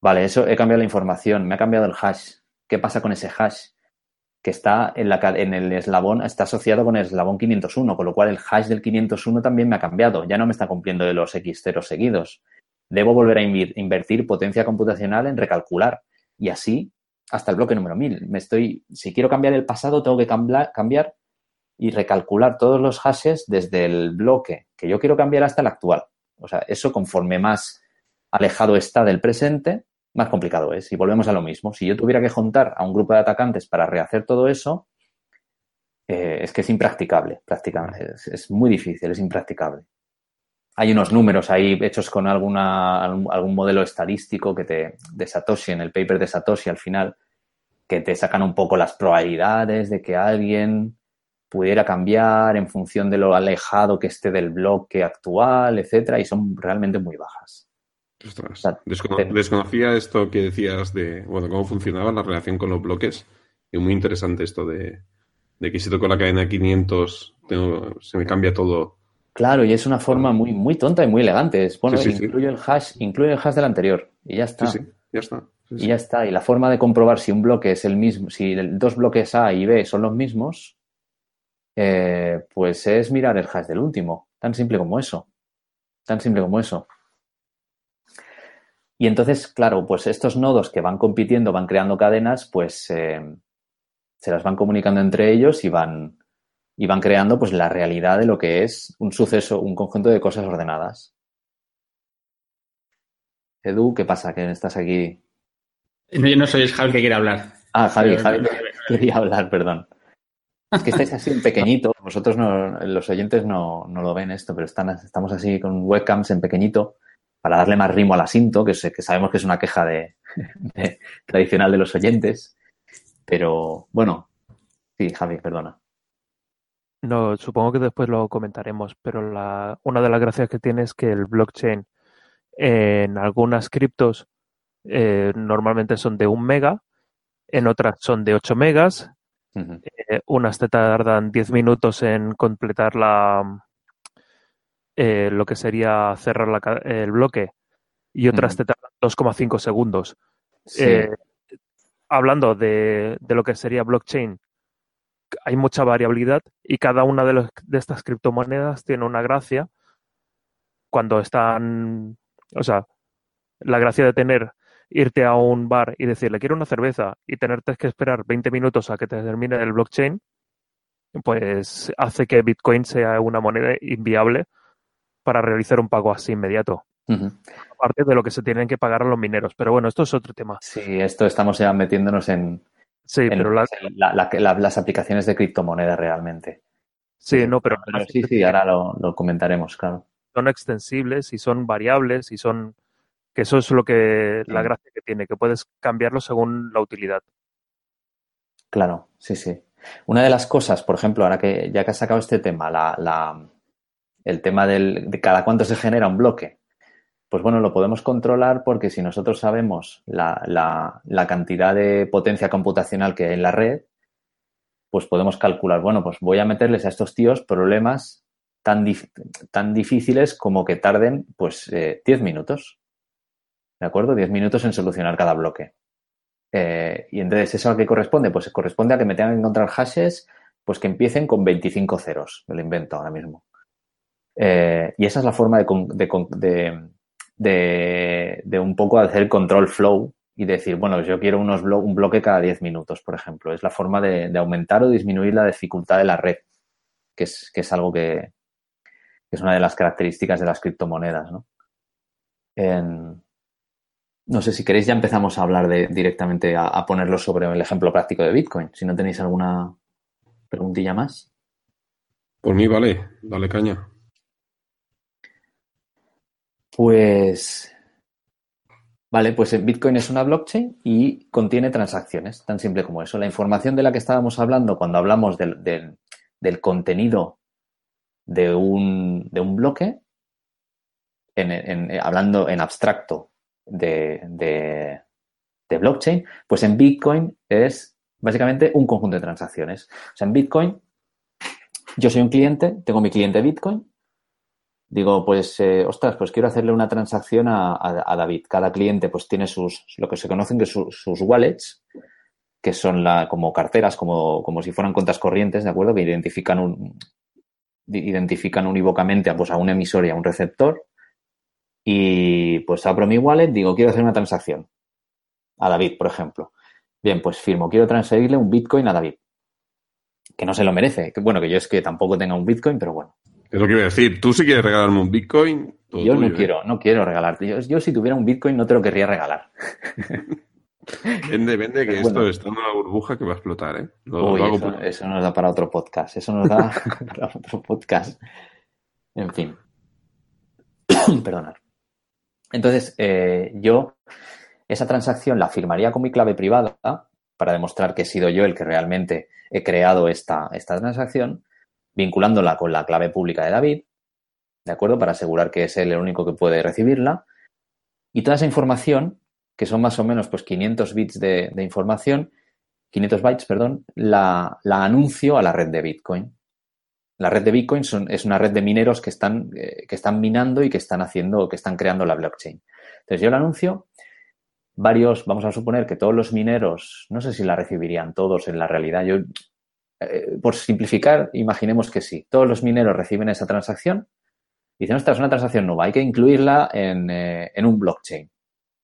Vale, eso he cambiado la información, me ha cambiado el hash. ¿Qué pasa con ese hash? Que está en, el eslabón, está asociado con el eslabón 501, con lo cual el hash del 501 también me ha cambiado. Ya no me está cumpliendo de los X ceros seguidos. Debo volver a invertir potencia computacional en recalcular. Y así hasta el bloque número 1000. Me estoy, si quiero cambiar el pasado, tengo que cambiar y recalcular todos los hashes desde el bloque que yo quiero cambiar hasta el actual. O sea, eso conforme más alejado está del presente, más complicado es. Y volvemos a lo mismo. Si yo tuviera que juntar a un grupo de atacantes para rehacer todo eso, eh, es que es impracticable, prácticamente. Es, muy difícil, es impracticable. Hay unos números ahí hechos con alguna, algún, modelo estadístico que te, de Satoshi, en el paper de Satoshi al final, que te sacan un poco las probabilidades de que alguien pudiera cambiar en función de lo alejado que esté del bloque actual, etcétera, y son realmente muy bajas. desconocía esto que decías de, bueno, cómo funcionaba la relación con los bloques. Y muy interesante esto de, que si toco la cadena 500 se me cambia todo. Claro, y es una forma muy, muy tonta y muy elegante. Es, bueno, incluye el hash, incluye el hash del anterior y ya está. Ya está. y ya está. Y la forma de comprobar si un bloque es el mismo, si dos bloques A y B son los mismos, eh, pues es mirar el hash del último. Tan simple como eso. Tan simple como eso. Y entonces, claro, pues estos nodos que van compitiendo, van creando cadenas, pues eh, se las van comunicando entre ellos y van, y van creando pues la realidad de lo que es un suceso, un conjunto de cosas ordenadas. Edu, ¿qué pasa? Que estás aquí. No, yo no soy el Javi que quiere hablar. Ah, Javi, Javi quería hablar, perdón. Es que estáis así en pequeñito. Vosotros, no, los oyentes, no, no lo ven esto, pero están, estamos así con webcams en pequeñito para darle más ritmo al asinto, que, que sabemos que es una queja de, tradicional de los oyentes. Pero bueno, sí, Javi, perdona. No, supongo que después lo comentaremos, pero la, una de las gracias que tiene es que el blockchain en algunas criptos eh, normalmente son de un mega, en otras son de 8 megas eh, unas te tardan 10 minutos en completar la eh, lo que sería cerrar el bloque y otras te tardan 2,5 segundos. Eh, hablando de, lo que sería blockchain, hay mucha variabilidad y cada una de, de estas criptomonedas tiene una gracia cuando están, o sea, la gracia de tener irte a un bar y decirle quiero una cerveza y tenerte que esperar 20 minutos a que te termine el blockchain, pues hace que Bitcoin sea una moneda inviable para realizar un pago así inmediato. Aparte de lo que se tienen que pagar a los mineros. Pero bueno, esto es otro tema. Sí, esto estamos ya metiéndonos en, sí, pero las aplicaciones de criptomonedas realmente. Sí, no, pero... sí, sí, ahora lo, comentaremos, claro. Son extensibles y son variables y son... Que eso es lo que... La gracia que tiene, que puedes cambiarlo según la utilidad. Claro, sí, sí. Una de las cosas, por ejemplo, ahora que ya que has sacado este tema, la, el tema del, de cada cuánto se genera un bloque, pues bueno, lo podemos controlar porque si nosotros sabemos la, la, cantidad de potencia computacional que hay en la red, pues podemos calcular, bueno, pues voy a meterles a estos tíos problemas tan, tan difíciles como que tarden pues 10 eh, minutos. ¿De acuerdo? 10 minutos en solucionar cada bloque. Eh, y entonces, ¿eso a qué corresponde? Pues corresponde a que me tengan que encontrar hashes pues que empiecen con 25 ceros. Me lo invento ahora mismo. Eh, y esa es la forma de, de, de, un poco hacer control flow y decir, bueno, yo quiero unos un bloque cada 10 minutos, por ejemplo. Es la forma de, aumentar o disminuir la dificultad de la red, que es, que es algo que, es una de las características de las criptomonedas, ¿no? No sé si queréis ya empezamos a hablar de directamente a, ponerlo sobre el ejemplo práctico de Bitcoin. Si no tenéis alguna preguntilla más. Por mí vale, dale caña. Pues, vale, pues Bitcoin es una blockchain y contiene transacciones, tan simple como eso. La información de la que estábamos hablando cuando hablamos del, del, contenido de un, de un bloque, en, hablando en abstracto de, de, de, blockchain, pues en Bitcoin es básicamente un conjunto de transacciones. O sea, en Bitcoin, yo soy un cliente, tengo mi cliente Bitcoin digo, pues, eh, ostras, pues quiero hacerle una transacción a, David. Cada cliente pues tiene sus, lo que se conocen que sus, wallets, que son la, como carteras, como, como si fueran cuentas corrientes, ¿de acuerdo? Que identifican un, identifican unívocamente a, pues, a un emisor y a un receptor. Y pues abro mi wallet, digo, quiero hacer una transacción a David, por ejemplo. Bien, pues firmo, quiero transferirle un Bitcoin a David. Que no se lo merece. Bueno, que yo es que tampoco tenga un Bitcoin, pero bueno. Es lo que iba a decir. Tú si quieres regalarme un Bitcoin. yo no ¿eh? quiero, no quiero regalarte. Yo, si tuviera un Bitcoin no te lo querría regalar. vende, vende, que esto está en una burbuja que va a explotar, ¿eh? eso, nos da para otro podcast. Eso nos da para otro podcast. En fin. Perdonad. Entonces, eh, yo esa transacción la firmaría con mi clave privada para demostrar que he sido yo el que realmente he creado esta, esta transacción vinculándola con la clave pública de David, ¿de acuerdo? Para asegurar que es él el único que puede recibirla. Y toda esa información, que son más o menos pues 500 bits de, información, 500 bytes, perdón, la, anuncio a la red de Bitcoin. La red de Bitcoin es una red de mineros que están, eh, que están minando y que están haciendo, que están creando la blockchain. Entonces yo la anuncio, varios, vamos a suponer que todos los mineros, no sé si la recibirían todos en la realidad, yo eh, por simplificar, imaginemos que sí. Todos los mineros reciben esa transacción dicen, ostras, es una transacción nueva, hay que incluirla eh, en, un blockchain.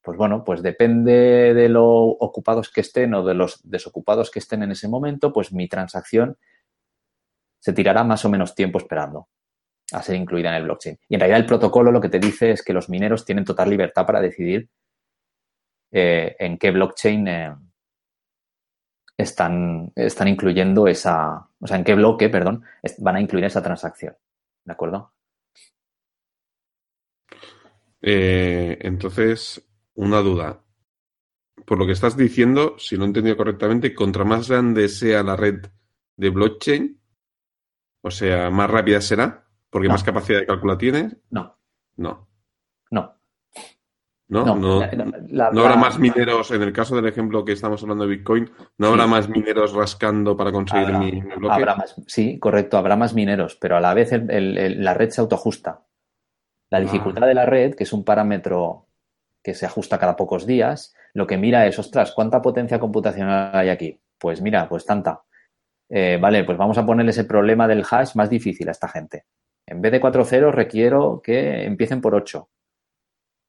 Pues bueno, pues depende de lo ocupados que estén o de los desocupados que estén en ese momento, pues mi transacción se tirará más o menos tiempo esperando a ser incluida en el blockchain. Y en realidad el protocolo lo que te dice es que los mineros tienen total libertad para decidir eh, en qué blockchain están, están incluyendo esa, o sea, en qué bloque, perdón, van a incluir esa transacción. ¿De acuerdo? Eh, entonces, una duda. Por lo que estás diciendo, si lo he entendido correctamente, contra más grande sea la red de blockchain, o sea, más rápida será, porque más capacidad de cálculo tiene. No. No. No. ¿no? No, habrá más mineros, en el caso del ejemplo que estamos hablando de Bitcoin, no habrá más mineros rascando para conseguir mi, bloque. Habrá más, sí, correcto, habrá más mineros, pero a la vez la red se autoajusta. La ah. dificultad de la red, que es un parámetro que se ajusta cada pocos días, lo que mira es, ostras, ¿cuánta potencia computacional hay aquí? Pues mira, pues tanta. Eh, vale, pues vamos a ponerle ese problema del hash más difícil a esta gente. En vez de cuatro ceros, requiero que empiecen por 8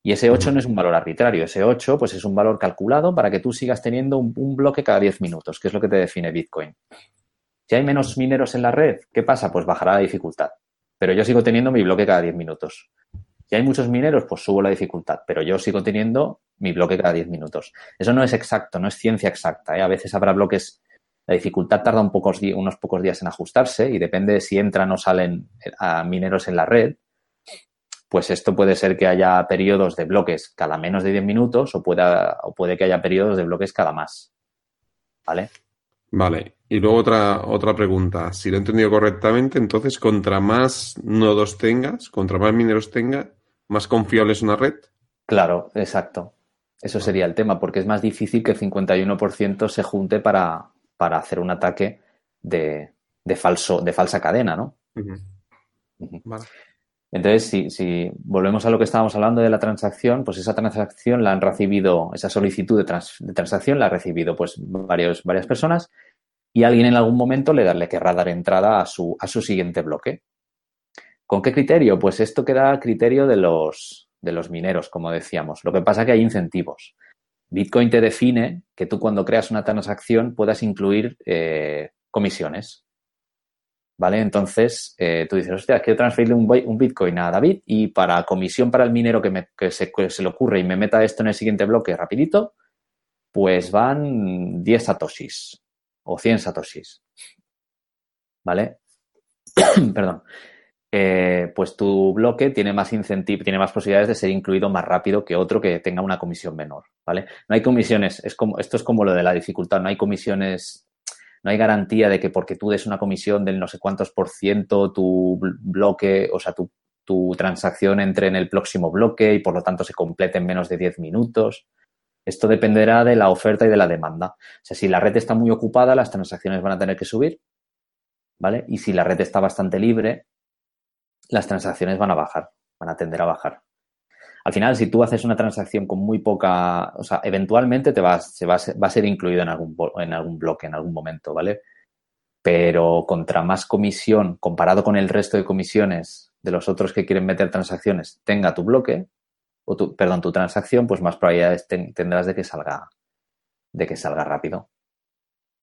y ese 8 no es un valor arbitrario, ese 8 pues es un valor calculado para que tú sigas teniendo un, bloque cada 10 minutos, que es lo que te define Bitcoin. Si hay menos mineros en la red, ¿qué pasa? Pues bajará la dificultad. Pero yo sigo teniendo mi bloque cada 10 minutos. Si hay muchos mineros, pues subo la dificultad, pero yo sigo teniendo mi bloque cada 10 minutos. Eso no es exacto, no es ciencia exacta. ¿eh? A veces habrá bloques, la dificultad tarda un pocos, unos pocos días en ajustarse y depende de si entran o salen a mineros en la red. Pues esto puede ser que haya periodos de bloques cada menos de 10 minutos o, pueda, o puede que haya periodos de bloques cada más. ¿Vale? Vale. Y luego otra, otra pregunta. Si lo he entendido correctamente, entonces, contra más nodos tengas, contra más mineros tenga, más confiable es una red. Claro, exacto. Eso sería el tema, porque es más difícil que el 51% se junte para, para hacer un ataque de, de, falso, de falsa cadena, ¿no? Vale. Entonces, si, si, volvemos a lo que estábamos hablando de la transacción, pues esa transacción la han recibido, esa solicitud de, de transacción la ha recibido pues varios, varias personas y alguien en algún momento le, le querrá dar entrada a su, a su siguiente bloque. ¿Con qué criterio? Pues esto queda a criterio de los, de los mineros, como decíamos. Lo que pasa es que hay incentivos. Bitcoin te define que tú cuando creas una transacción puedas incluir eh, comisiones. ¿Vale? Entonces, eh, tú dices, hostia, quiero transferirle un, Bitcoin a David y para comisión para el minero que, me, que, se, le ocurre y me meta esto en el siguiente bloque rapidito, pues van 10 satoshis o 100 satoshis. ¿Vale? Perdón. Eh, pues tu bloque tiene más incentivo, tiene más posibilidades de ser incluido más rápido que otro que tenga una comisión menor, ¿vale? No hay comisiones, es como, esto es como lo de la dificultad, no hay comisiones, no hay garantía de que porque tú des una comisión del no sé cuántos por ciento, tu bloque, o sea, tu, tu transacción entre en el próximo bloque y por lo tanto se complete en menos de 10 minutos. Esto dependerá de la oferta y de la demanda. O sea, si la red está muy ocupada, las transacciones van a tener que subir, ¿vale? Y si la red está bastante libre, las transacciones van a bajar, van a tender a bajar. Al final, si tú haces una transacción con muy poca, o sea, eventualmente te se va, va a ser incluido en algún, en algún bloque, en algún momento, ¿vale? Pero contra más comisión, comparado con el resto de comisiones de los otros que quieren meter transacciones, tenga tu bloque, o tu, perdón, tu transacción, pues más probabilidades tendrás de que salga, de que salga rápido.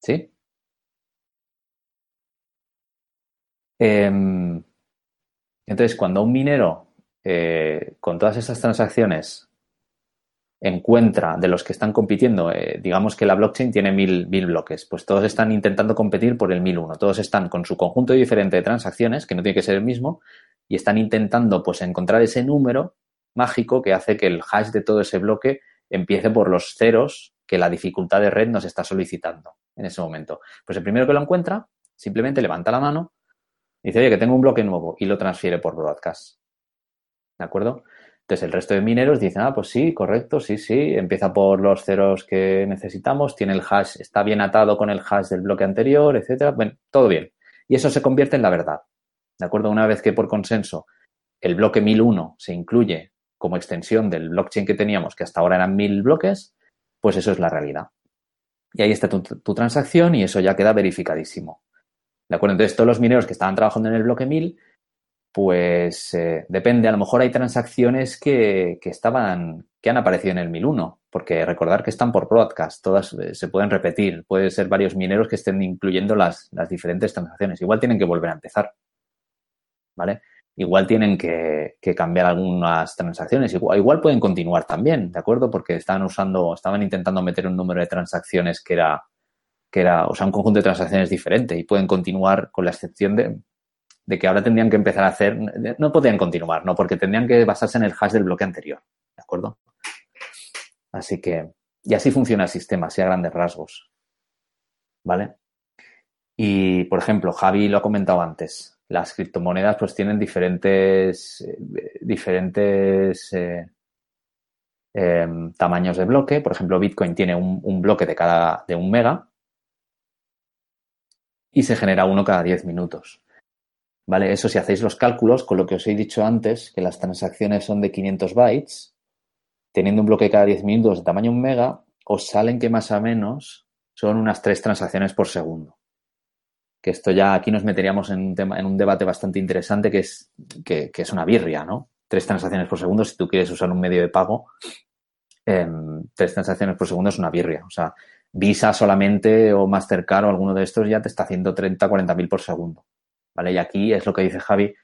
¿Sí? Em, entonces, cuando un minero eh, con todas esas transacciones encuentra de los que están compitiendo, eh, digamos que la blockchain tiene mil, mil, bloques, pues todos están intentando competir por el mil uno. Todos están con su conjunto diferente de transacciones, que no tiene que ser el mismo, y están intentando pues encontrar ese número mágico que hace que el hash de todo ese bloque empiece por los ceros que la dificultad de red nos está solicitando en ese momento. Pues el primero que lo encuentra simplemente levanta la mano dice, oye, que tengo un bloque nuevo y lo transfiere por broadcast. ¿De acuerdo? Entonces el resto de mineros dicen, ah, pues sí, correcto, sí, sí, empieza por los ceros que necesitamos, tiene el hash, está bien atado con el hash del bloque anterior, etcétera. Bueno, todo bien. Y eso se convierte en la verdad. ¿De acuerdo? Una vez que por consenso el bloque 1001 se incluye como extensión del blockchain que teníamos, que hasta ahora eran mil bloques, pues eso es la realidad. Y ahí está tu, transacción y eso ya queda verificadísimo. ¿De acuerdo? Entonces, todos los mineros que estaban trabajando en el bloque 1000, pues eh, depende, a lo mejor hay transacciones que, que, estaban, que han aparecido en el 1001, porque recordar que están por broadcast, todas eh, se pueden repetir, puede ser varios mineros que estén incluyendo las, las diferentes transacciones. Igual tienen que volver a empezar. ¿Vale? igual tienen que, cambiar algunas transacciones. Igual, igual, pueden continuar también, ¿de acuerdo? Porque estaban usando, estaban intentando meter un número de transacciones que era, que era, o sea, un conjunto de transacciones diferente y pueden continuar con la excepción de, de que ahora tendrían que empezar a hacer, no podrían continuar, ¿no? Porque tendrían que basarse en el hash del bloque anterior, ¿de acuerdo? Así que, y así funciona el sistema, así a grandes rasgos. ¿Vale? Y, por ejemplo, Javi lo ha comentado antes las criptomonedas pues tienen diferentes, eh, diferentes eh, em, tamaños de bloque. Por ejemplo, Bitcoin tiene un, bloque de cada de un mega y se genera uno cada 10 minutos. ¿Vale? Eso si hacéis los cálculos con lo que os he dicho antes, que las transacciones son de 500 bytes, teniendo un bloque cada 10 minutos de tamaño un mega, os salen que más o menos son unas tres transacciones por segundo que esto ya aquí nos meteríamos en un, tema, en un debate bastante interesante que es, que, es una birria, ¿no? Tres transacciones por segundo, si tú quieres usar un medio de pago, em, tres transacciones por segundo es una birria. O sea, Visa solamente o Mastercard o alguno de estos ya te está haciendo 30, 40 mil por segundo. ¿Vale? Y aquí es lo que dice Javi,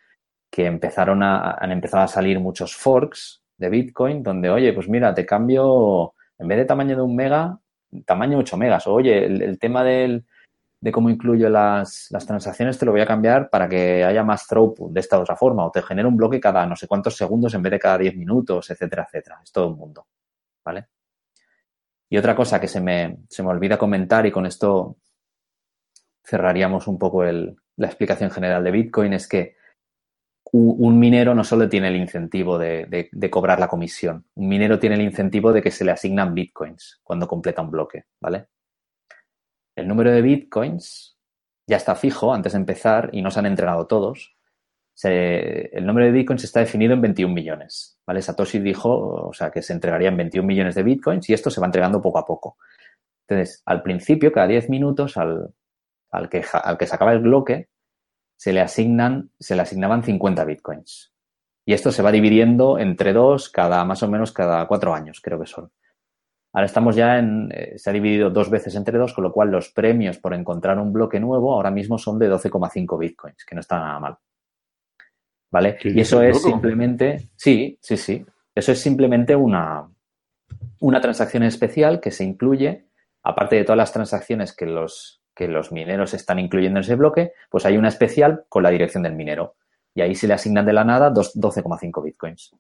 que empezaron a, han empezado a salir muchos forks de Bitcoin donde, oye, pues mira, te cambio, en vez de tamaño de un mega, tamaño 8 megas. O, oye, el, tema del, de cómo incluyo las, las, transacciones te lo voy a cambiar para que haya más throughput de esta otra forma. O te genera un bloque cada no sé cuántos segundos en vez de cada 10 minutos, etcétera, etcétera. Es todo un mundo. ¿Vale? Y otra cosa que se me, se me olvida comentar y con esto cerraríamos un poco el, la explicación general de Bitcoin es que un minero no solo tiene el incentivo de, cobrar la comisión, un minero tiene el incentivo de que se le asignan bitcoins cuando completa un bloque, ¿vale? El número de bitcoins ya está fijo antes de empezar y no se han entregado todos. El número de bitcoins está definido en 21 millones, ¿vale? Satoshi dijo, o sea, que se entregarían 21 millones de bitcoins y esto se va entregando poco a poco. Entonces, al principio, cada 10 minutos, al, al que, al que sacaba el bloque, se le asignan, se le asignaban 50 bitcoins. Y esto se va dividiendo entre dos cada, más o menos cada cuatro años, creo que son. Ahora estamos ya en, eh, se ha dividido dos veces entre dos, con lo cual los premios por encontrar un bloque nuevo ahora mismo son de 12,5 bitcoins, que no está nada mal. ¿Vale? Y eso es simplemente, sí, sí, sí. Eso es simplemente una, una transacción especial que se incluye, aparte de todas las transacciones que los, que los mineros están incluyendo en ese bloque, pues hay una especial con la dirección del minero. Y ahí se le asignan de la nada 12,5 bitcoins.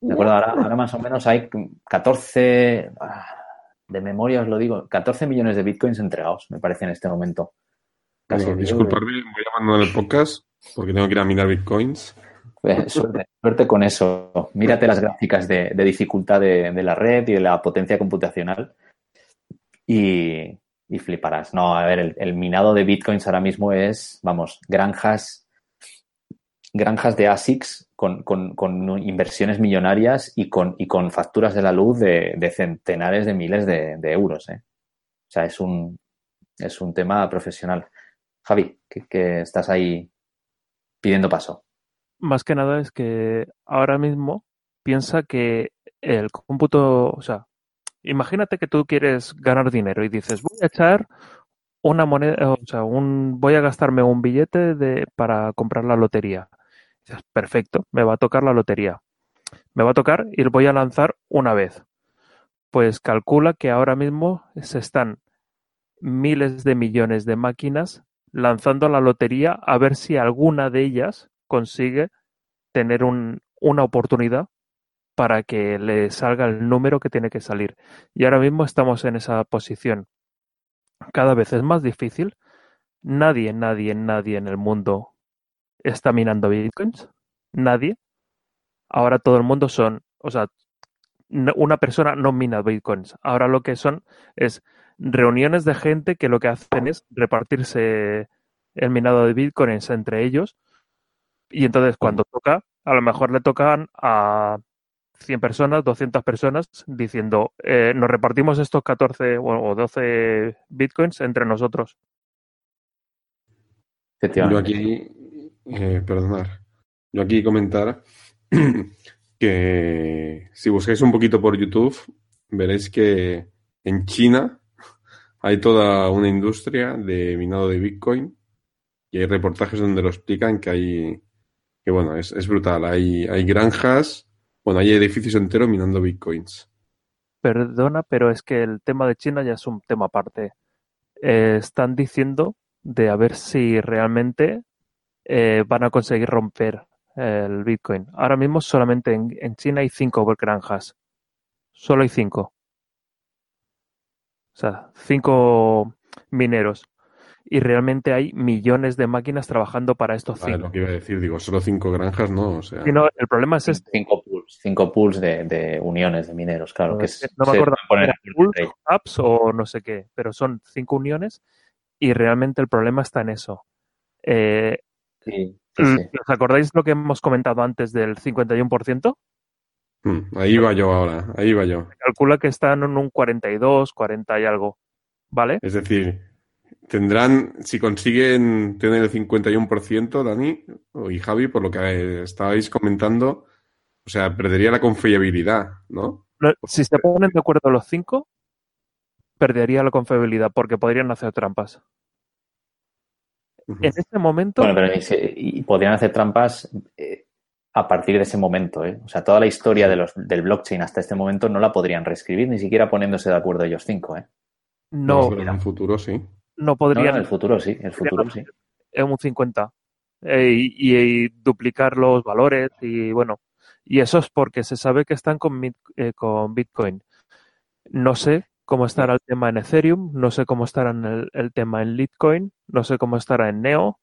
¿De acuerdo? Ahora, más o menos hay 14, ah, de memoria os lo digo, 14 millones de bitcoins entregados, me parece, en este momento. Casi disculpadme, voy a abandonar el podcast porque tengo que ir a minar bitcoins. Pues, suerte, con eso. Mírate las gráficas de, dificultad de, la red y de la potencia computacional. Y, fliparás. No, a ver, el, minado de bitcoins ahora mismo es, vamos, granjas, granjas de ASICs con, inversiones millonarias y con, facturas de la luz de, centenares de miles de, euros. ¿eh? O sea, es un, es un tema profesional. Javi, que, estás ahí pidiendo paso. Más que nada es que ahora mismo piensa que el cómputo, o sea, imagínate que tú quieres ganar dinero y dices, voy a echar una moneda, o sea, un, voy a gastarme un billete de, para comprar la lotería. perfecto, me va a tocar la lotería. Me va a tocar y voy a lanzar una vez. Pues calcula que ahora mismo se están miles de millones de máquinas lanzando la lotería a ver si alguna de ellas consigue tener un, una oportunidad para que le salga el número que tiene que salir. Y ahora mismo estamos en esa posición. Cada vez es más difícil. Nadie, nadie, nadie en el mundo está minando bitcoins. Nadie. Ahora todo el mundo son, o sea, una persona no mina bitcoins. Ahora lo que son es reuniones de gente que lo que hacen es repartirse el minado de bitcoins entre ellos. Y entonces cuando toca, a lo mejor le tocan a 100 personas, 200 personas diciendo, eh, nos repartimos estos 14 o 12 bitcoins entre nosotros. Yo aquí, eh, perdonar, yo aquí comentar que si buscáis un poquito por YouTube, veréis que en China hay toda una industria de minado de Bitcoin y hay reportajes donde lo explican que hay, que bueno, es, es brutal. Hay, hay granjas bueno, hay edificios enteros minando bitcoins. Perdona, pero es que el tema de China ya es un tema aparte. Eh, están diciendo de a ver si realmente eh, van a conseguir romper el Bitcoin. Ahora mismo solamente en, China hay cinco granjas. Solo hay cinco. O sea, cinco mineros y realmente hay millones de máquinas trabajando para estos vale, cinco. lo que iba a decir, digo, solo cinco granjas, no, o sea... el problema es este. Cinco pools, cinco pools de, uniones de mineros, claro. No, que no me acuerdo, poner pools, apps o no sé qué, pero son cinco uniones y realmente el problema está en eso. Eh, sí, ¿Os acordáis lo que hemos comentado antes del 51%? Hmm, ahí va yo ahora, ahí va yo. Se calcula que están en un 42, 40 y algo, ¿vale? Es decir, Tendrán, si consiguen tener el 51%, Dani y Javi, por lo que estabais comentando, o sea, perdería la confiabilidad, ¿no? Si se ponen de acuerdo los cinco, perdería la confiabilidad porque podrían hacer trampas. en este momento. Bueno, pero y, podrían hacer trampas eh, a partir de ese momento. ¿eh? O sea, toda la historia de los, del blockchain hasta este momento no la podrían reescribir, ni siquiera poniéndose de acuerdo ellos cinco. ¿eh? No, en el futuro sí. No podrían. en el futuro sí, el futuro sí. Es un 50. Eh, y, duplicar los valores y bueno. Y eso es porque se sabe que están con, eh, con Bitcoin. No sé cómo estará el tema en Ethereum, no sé cómo estará el, el tema en Litecoin, no sé cómo estará en Neo.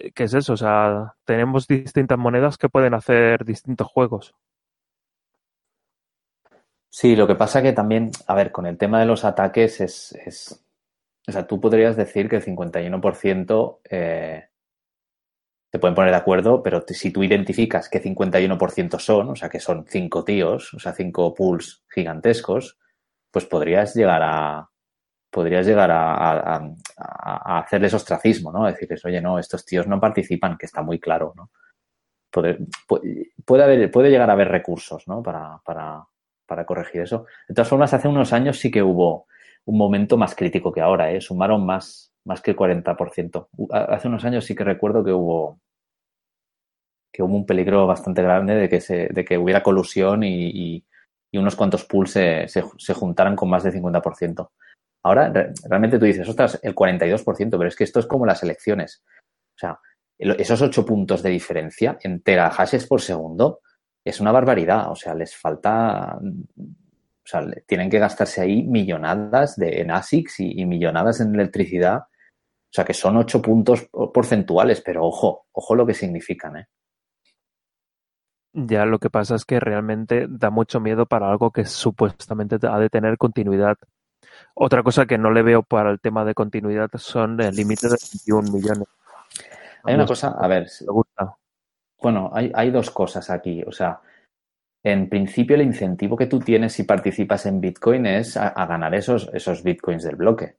Mm, ¿Qué es eso? O sea, tenemos distintas monedas que pueden hacer distintos juegos. Sí, lo que pasa que también, a ver, con el tema de los ataques es, es o sea, tú podrías decir que el 51% eh, te pueden poner de acuerdo, pero si tú identificas que 51% son, o sea, que son cinco tíos, o sea, cinco pools gigantescos, pues podrías llegar a, podrías llegar a, a, hacerles ostracismo, ¿no? Decirles, oye, no, estos tíos no participan, que está muy claro, ¿no? Puede, haber, puede llegar a haber recursos, ¿no? Para, para, para corregir eso. De todas formas, hace unos años sí que hubo un momento más crítico que ahora, ¿eh? Sumaron más, más que el 40%. Hace unos años sí que recuerdo que hubo que hubo un peligro bastante grande de que, se, de que hubiera colusión y, y, unos cuantos pools se, se, se juntaran con más del 50%. Ahora, realmente tú dices, ostras, el 42%, pero es que esto es como las elecciones. O sea, esos 8 puntos de diferencia en terahashes por segundo es una barbaridad. O sea, les falta. O sea, tienen que gastarse ahí millonadas de, en ASICs y, millonadas en electricidad. O sea, que son 8 puntos porcentuales, pero ojo, ojo lo que significan, ¿eh? Ya lo que pasa es que realmente da mucho miedo para algo que supuestamente ha de tener continuidad. Otra cosa que no le veo para el tema de continuidad son el límite de 21 millones. Hay una cosa, a ver. Me gusta. Bueno, hay, hay dos cosas aquí. O sea, en principio el incentivo que tú tienes si participas en Bitcoin es a, ganar esos, esos Bitcoins del bloque.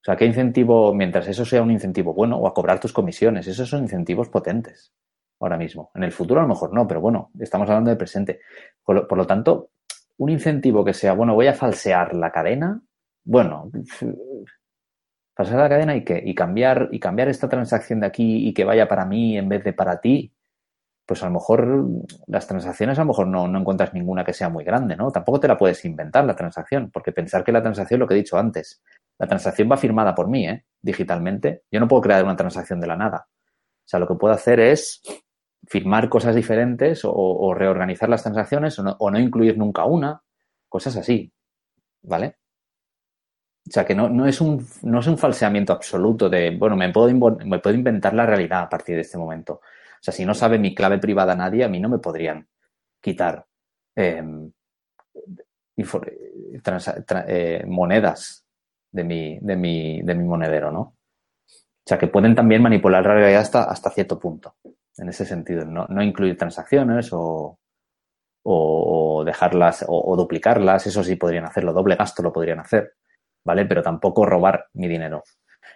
O sea, ¿qué incentivo, mientras eso sea un incentivo bueno, o a cobrar tus comisiones? Esos son incentivos potentes ahora mismo. En el futuro a lo mejor no, pero bueno, estamos hablando del presente. por lo tanto, un incentivo que sea, bueno, voy a falsear la cadena, bueno, falsear la cadena y que y cambiar y cambiar esta transacción de aquí y que vaya para mí en vez de para ti, pues a lo mejor las transacciones a lo mejor no, no encuentras ninguna que sea muy grande, ¿no? Tampoco te la puedes inventar la transacción, porque pensar que la transacción, lo que he dicho antes, la transacción va firmada por mí, ¿eh? Digitalmente. Yo no puedo crear una transacción de la nada. O sea, lo que puedo hacer es firmar cosas diferentes o, reorganizar las transacciones o no, incluir nunca una, cosas así, ¿vale? O sea, que no, no, es un, no es un falseamiento absoluto de, bueno, me puedo, me puedo inventar la realidad a partir de este momento. O sea, si no sabe mi clave privada nadie, a mí no me podrían quitar em, eh, monedas de mi, de, mi, de mi monedero, ¿no? O sea, que pueden también manipular la realidad hasta, hasta cierto punto en ese sentido, no, no incluir transacciones o, o dejarlas o, duplicarlas, eso sí podrían hacerlo, doble gasto lo podrían hacer, ¿vale? Pero tampoco robar mi dinero.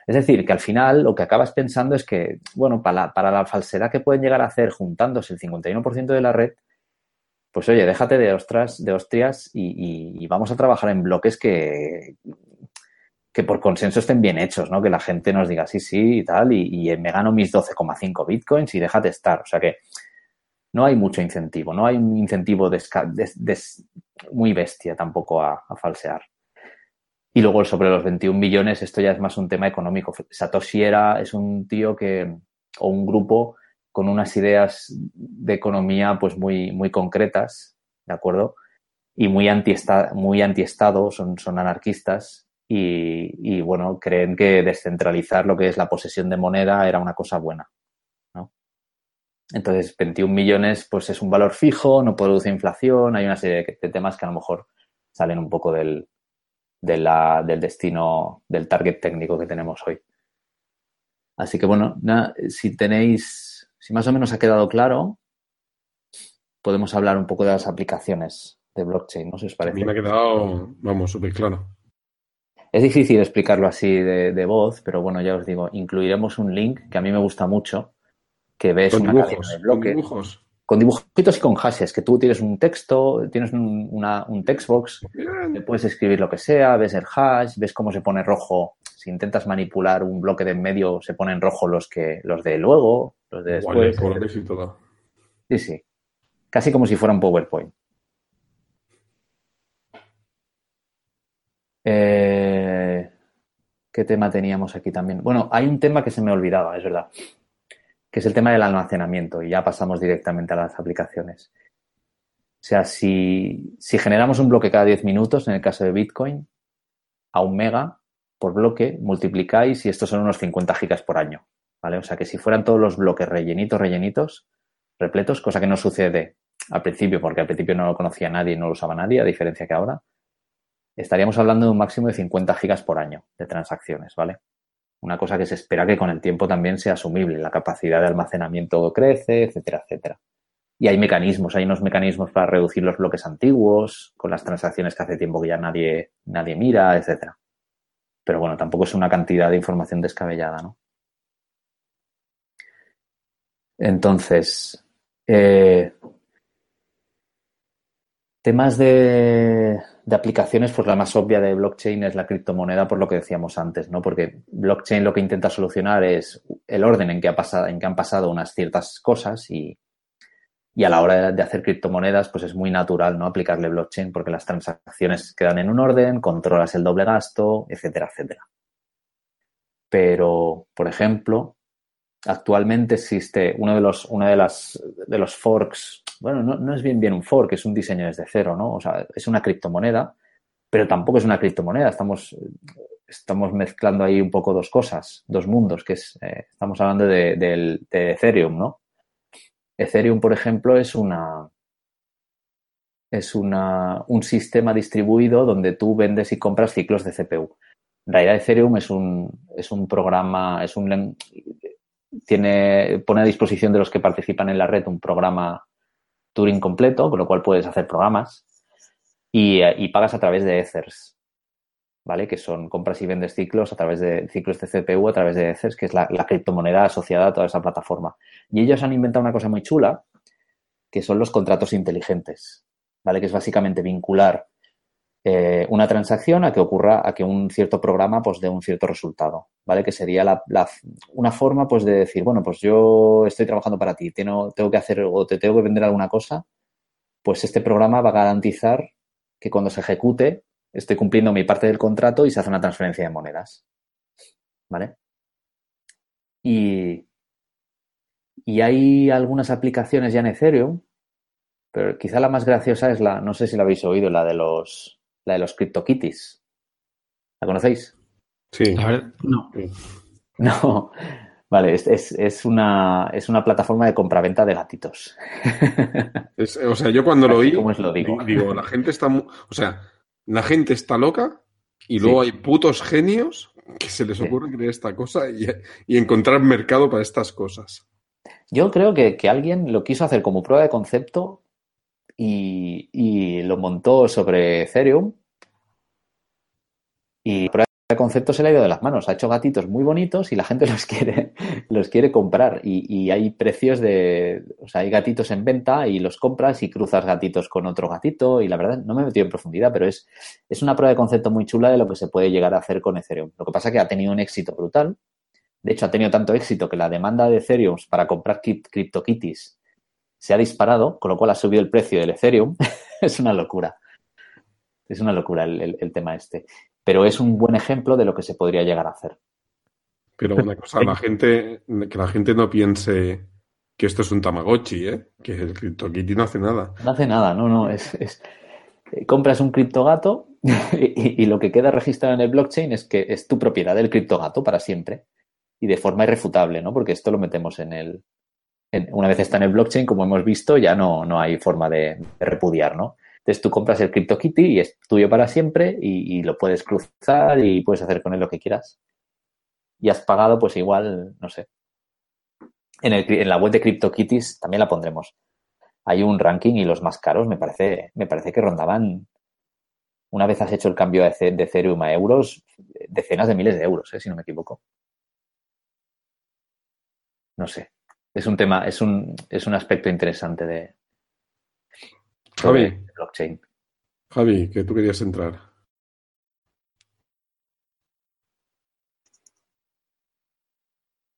Es decir, que al final lo que acabas pensando es que, bueno, para la, para la falsedad que pueden llegar a hacer juntándose el 51% de la red, pues oye, déjate de ostras, de hostias y, y, vamos a trabajar en bloques que, que por consenso estén bien hechos, ¿no? Que la gente nos diga sí, sí y tal, y, me gano mis 12,5 bitcoins y déjate estar. O sea que no hay mucho incentivo, no hay un incentivo muy bestia tampoco a, falsear. Y luego sobre los 21 millones, esto ya es más un tema económico. Satoshi era, es un tío que, o un grupo con unas ideas de economía pues muy, muy concretas, ¿de acuerdo? Y muy anti-estado, muy anti son, son anarquistas y, bueno, creen que descentralizar lo que es la posesión de moneda era una cosa buena. ¿no? Entonces, 21 millones pues es un valor fijo, no produce inflación, hay una serie de, temas que a lo mejor salen un poco del, del destino, del target técnico que tenemos hoy. Así que bueno, si tenéis, si más o menos ha quedado claro, podemos hablar un poco de las aplicaciones de blockchain, ¿no? Si os parece. A mí me ha quedado, vamos, súper claro. Es difícil explicarlo así de, voz, pero bueno, ya os digo, incluiremos un link que a mí me gusta mucho, que ves una cadena de bloques. con dibujitos y con hashes, que tú tienes un texto, tienes un, una, un textbox, le puedes escribir lo que sea, ves el hash, ves cómo se pone rojo. Si intentas manipular un bloque de en medio, se ponen rojo los que los de luego, los de después. Sí, sí. Casi como si fuera un PowerPoint. Eh, ¿Qué tema teníamos aquí también? Bueno, hay un tema que se me olvidaba, es verdad que es el tema del almacenamiento, y ya pasamos directamente a las aplicaciones. O sea, si, generamos un bloque cada 10 minutos, en el caso de Bitcoin, a un mega por bloque, multiplicáis y estos son unos 50 gigas por año. ¿Vale? O sea que si fueran todos los bloques rellenitos, rellenitos, repletos, cosa que no sucede al principio, porque al principio no lo conocía nadie y no lo usaba nadie, a diferencia que ahora, estaríamos hablando de un máximo de 50 gigas por año de transacciones, ¿vale? una cosa que se espera que con el tiempo también sea asumible. La capacidad de almacenamiento crece, etcétera, etcétera. Y hay mecanismos, hay unos mecanismos para reducir los bloques antiguos, con las transacciones que hace tiempo que ya nadie, nadie mira, etcétera. Pero bueno, tampoco es una cantidad de información descabellada, ¿no? Entonces, eh, temas de, de aplicaciones, pues la más obvia de blockchain es la criptomoneda, por lo que decíamos antes, ¿no? Porque blockchain lo que intenta solucionar es el orden en que, ha pasado, en han pasado unas ciertas cosas y, y a la hora de hacer criptomonedas, pues es muy natural, ¿no? Aplicarle blockchain porque las transacciones quedan en un orden, controlas el doble gasto, etcétera, etcétera. Pero, por ejemplo, actualmente existe uno de los, uno de las, de los forks bueno, no, es bien un fork, es un diseño desde cero, ¿no? O sea, es una criptomoneda, pero tampoco es una criptomoneda. Estamos, mezclando ahí un poco dos cosas, dos mundos, que es, eh, estamos hablando de, de, Ethereum, ¿no? Ethereum, por ejemplo, es una, es una, un sistema distribuido donde tú vendes y compras ciclos de CPU. En realidad, Ethereum es un, es un programa, es un, tiene, pone a disposición de los que participan en la red un programa Turing completo, con lo cual puedes hacer programas y, pagas a través de Ethers, ¿vale? Que son compras y vendes ciclos a través de ciclos de CPU, a través de Ethers, que es la, criptomoneda asociada a toda esa plataforma. Y ellos han inventado una cosa muy chula, que son los contratos inteligentes, ¿vale? Que es básicamente vincular eh, una transacción a que ocurra, a que un cierto programa pues dé un cierto resultado, ¿vale? Que sería la, una forma pues de decir, bueno, pues yo estoy trabajando para ti, tengo, tengo que hacer o te tengo que vender alguna cosa, pues este programa va a garantizar que cuando se ejecute estoy cumpliendo mi parte del contrato y se hace una transferencia de monedas, ¿vale? Y, y hay algunas aplicaciones ya en Ethereum, pero quizá la más graciosa es la, no sé si la habéis oído, la de los la de los CryptoKitties. ¿La conocéis? Sí. A ver, no. No. Vale, es, una, es una plataforma de compraventa de gatitos. o sea, yo cuando lo oí, ¿Cómo lo digo? digo, la gente está, o sea, la gente está loca y luego hay putos genios que se les ocurre crear esta cosa y, encontrar mercado para estas cosas. Yo creo que, que, alguien lo quiso hacer como prueba de concepto y, lo montó sobre Ethereum y por el concepto se le ha ido de las manos. Ha hecho gatitos muy bonitos y la gente los quiere, los quiere comprar. Y, hay precios de. O sea, hay gatitos en venta y los compras y cruzas gatitos con otro gatito. Y la verdad, no me he metido en profundidad, pero es, es una prueba de concepto muy chula de lo que se puede llegar a hacer con Ethereum. Lo que pasa es que ha tenido un éxito brutal. De hecho, ha tenido tanto éxito que la demanda de Ethereum para comprar CryptoKitties se ha disparado, con lo cual ha subido el precio del Ethereum. es una locura. Es una locura el, tema este. Pero es un buen ejemplo de lo que se podría llegar a hacer. Pero una cosa, la gente, que la gente no piense que esto es un Tamagotchi, ¿eh? Que el CryptoKitty no hace nada. No hace nada, no, no. Es, compras un criptogato y, y, lo que queda registrado en el blockchain es que es tu propiedad del criptogato para siempre y de forma irrefutable, ¿no? Porque esto lo metemos en el, una vez está en el blockchain, como hemos visto, ya no, no hay forma de, repudiar, ¿no? Entonces tú compras el CryptoKitty y es tuyo para siempre y, lo puedes cruzar y puedes hacer con él lo que quieras. Y has pagado, pues igual, no sé. En, el, en la web de CryptoKitties también la pondremos. Hay un ranking y los más caros me parece, me parece que rondaban, una vez has hecho el cambio de Ethereum a euros, decenas de miles de euros, ¿eh? si no me equivoco. No sé, es un tema, es un, es un aspecto interesante de Javi, blockchain. Javi, que tú querías entrar.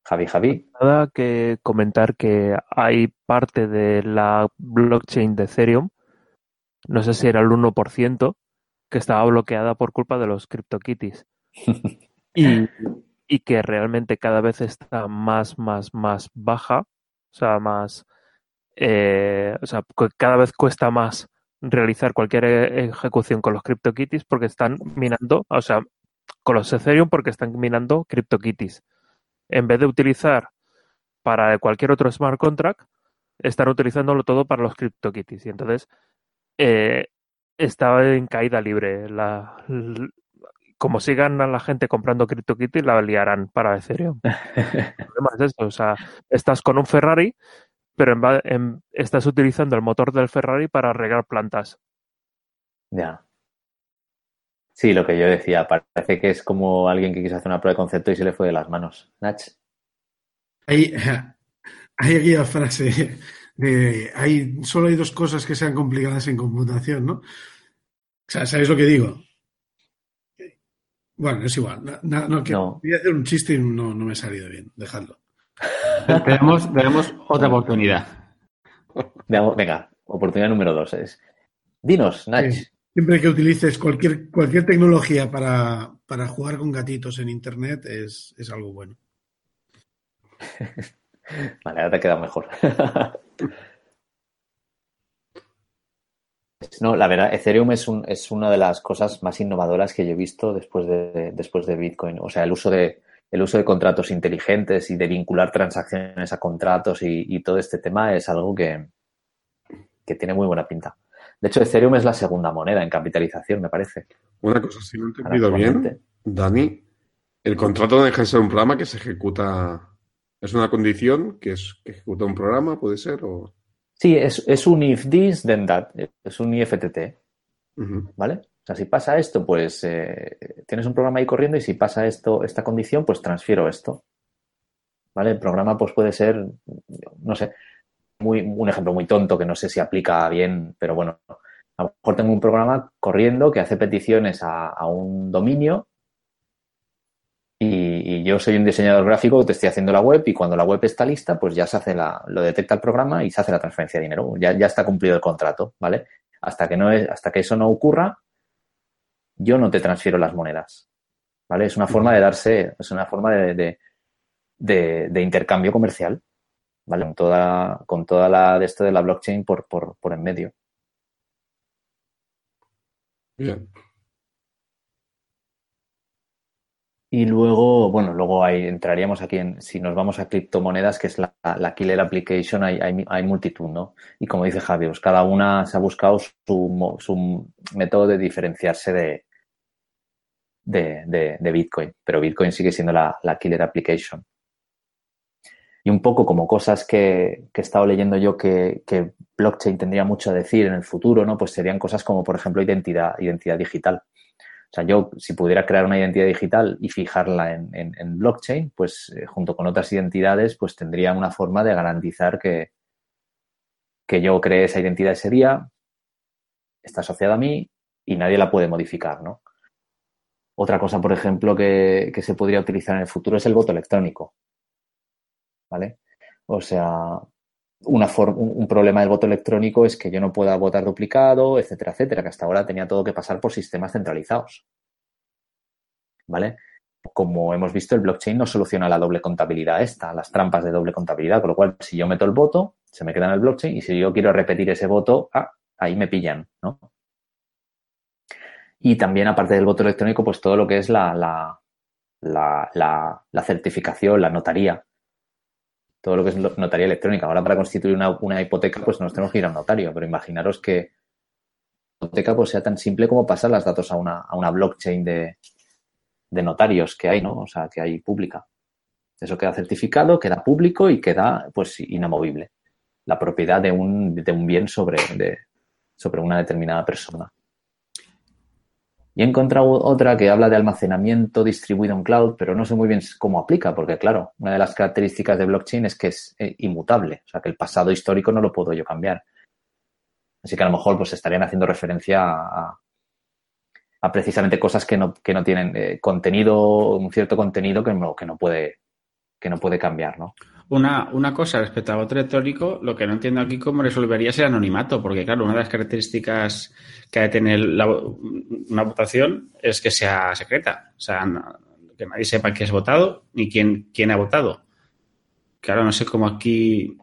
Javi, Javi. Nada que comentar que hay parte de la blockchain de Ethereum, no sé si era el 1%, que estaba bloqueada por culpa de los CryptoKitties. y, y que realmente cada vez está más, más, más baja, o sea, más, eh, o sea, cada vez cuesta más realizar cualquier e-, ejecución con los CryptoKitties porque están minando, o sea, con los Ethereum porque están minando CryptoKitties. En vez de utilizar para cualquier otro smart contract, están utilizándolo todo para los CryptoKitties. Y entonces eh, está en caída libre. La, como sigan a la gente comprando CryptoKitties, la liarán para Ethereum. El problema es esto, o sea, estás con un Ferrari, pero en, estás utilizando el motor del Ferrari para regar plantas. Ya. Sí, lo que yo decía, parece que es como alguien que quiso hacer una prueba de concepto y se le fue de las manos. Nach. Hay, hay aquí la frase de hay, solo hay dos cosas que sean complicadas en computación, ¿no? O sea, ¿sabéis lo que digo? Bueno, es igual. No, Voy a hacer un chiste y no, me ha salido bien. Dejadlo. tenemos, otra oportunidad. Venga, oportunidad número dos es. Dinos, Nach. Siempre que utilices cualquier, cualquier tecnología para, para jugar con gatitos en Internet es, es algo bueno. vale, ahora te queda mejor. No, la verdad, Ethereum es, un, es una de las cosas más innovadoras que yo he visto después de, después de Bitcoin. O sea, el uso de, el uso de contratos inteligentes y de vincular transacciones a contratos y, todo este tema es algo que, que, tiene muy buena pinta. De hecho, Ethereum es la segunda moneda en capitalización, me parece. Una cosa, si no he entendido bien, Dani, el contrato no deja de ser un programa que se ejecuta. ¿Es una condición que, es, que ejecuta un programa, puede ser? O... Sí, es, un if this, then that. Es un IFTT. ¿Vale? O sea, si pasa esto, pues eh, tienes un programa ahí corriendo y si pasa esto, esta condición, pues transfiero esto. ¿Vale? El programa pues puede ser, no sé, muy, un ejemplo muy tonto que no sé si aplica bien, pero bueno, a lo mejor tengo un programa corriendo que hace peticiones a un dominio yo soy un diseñador gráfico te estoy haciendo la web y cuando la web está lista, pues ya se hace la, lo detecta el programa y se hace la transferencia de dinero. Ya, ya está cumplido el contrato, ¿vale? Hasta que no es, hasta que eso no ocurra, yo no te transfiero las monedas. ¿Vale? Es una forma de darse, es una forma de, de, intercambio comercial, ¿vale? Con toda, con toda la de esto de la blockchain por, por, por en medio. Bien. Y luego, bueno, luego ahí entraríamos aquí en, si nos vamos a criptomonedas, que es la, la killer application, hay, hay, hay, multitud, ¿no? Y como dice Javier, pues cada una se ha buscado su, su método de diferenciarse de, de, de, Bitcoin, pero Bitcoin sigue siendo la, la, killer application. Y un poco como cosas que, que he estado leyendo yo que, que blockchain tendría mucho a decir en el futuro, ¿no? Pues serían cosas como, por ejemplo, identidad, identidad digital o sea, yo si pudiera crear una identidad digital y fijarla en, blockchain, pues eh, junto con otras identidades, pues tendría una forma de garantizar que, que yo cree esa identidad ese día, está asociada a mí y nadie la puede modificar, ¿no? Otra cosa, por ejemplo, que, que se podría utilizar en el futuro es el voto electrónico. ¿Vale? O sea, una un problema del voto electrónico es que yo no pueda votar duplicado, etcétera, etcétera, que hasta ahora tenía todo que pasar por sistemas centralizados. ¿Vale? Como hemos visto, el blockchain no soluciona la doble contabilidad esta, las trampas de doble contabilidad, con lo cual si yo meto el voto, se me queda en el blockchain y si yo quiero repetir ese voto, ah, ahí me pillan, ¿no? Y también, aparte del voto electrónico, pues todo lo que es la, la, la, la certificación, la notaría, todo lo que es notaría electrónica. Ahora para constituir una, hipoteca pues nos tenemos que ir a un notario, pero imaginaros que la hipoteca pues sea tan simple como pasar los datos a una, a una blockchain de, de notarios que hay, ¿no? O sea, que hay pública. Eso queda certificado, queda público y queda pues inamovible. La propiedad de un, de un bien sobre, de, sobre una determinada persona. Y he encontrado otra que habla de almacenamiento distribuido en cloud, pero no sé muy bien cómo aplica, porque claro, una de las características de blockchain es que es eh, inmutable, o sea que el pasado histórico no lo puedo yo cambiar. Así que a lo mejor pues estarían haciendo referencia a, precisamente cosas que no, que no tienen eh, contenido, un cierto contenido que no, que no puede que no puede cambiar, ¿no? Una, una cosa respecto al voto electrónico, lo que no entiendo aquí cómo resolvería es el anonimato, porque claro, una de las características que ha de tener una votación es que sea secreta, o sea, que nadie sepa quién has votado ni quién, quién ha votado. Claro, no sé cómo aquí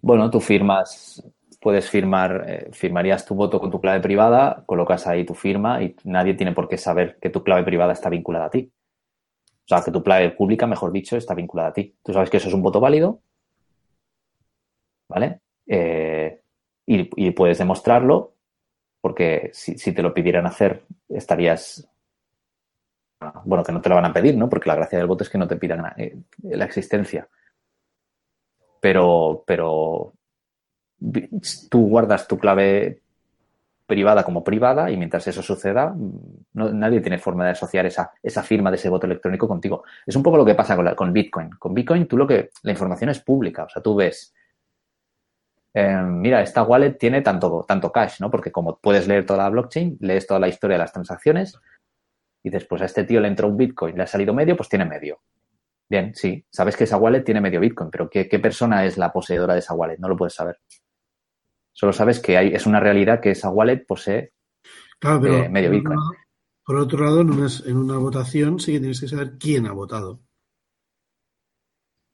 Bueno, tú firmas, puedes firmar, eh, firmarías tu voto con tu clave privada, colocas ahí tu firma y nadie tiene por qué saber que tu clave privada está vinculada a ti. O sea, que tu clave pública, mejor dicho, está vinculada a ti. Tú sabes que eso es un voto válido, ¿vale? Eh, y, puedes demostrarlo porque si, te lo pidieran hacer, estarías... Bueno, que no te lo van a pedir, ¿no? Porque la gracia del voto es que no te pidan eh, la existencia. Pero, pero tú guardas tu clave privada como privada y mientras eso suceda, nadie tiene forma de asociar esa, esa firma de ese voto electrónico contigo. Es un poco lo que pasa con, con Bitcoin. Con Bitcoin tú lo que, la información es pública, o sea, tú ves, eh, mira, esta wallet tiene tanto, tanto cash, ¿no? Porque como puedes leer toda la blockchain, lees toda la historia de las transacciones y dices, pues a este tío le entró un Bitcoin, le ha salido medio, pues tiene medio. Bien, sí, sabes que esa wallet tiene medio Bitcoin, pero ¿qué, qué persona es la poseedora de esa wallet? No lo puedes saber. Solo sabes que hay, es una realidad que esa wallet posee eh, medio Bitcoin. Por otro lado, en una, votación sí que tienes que saber quién ha votado.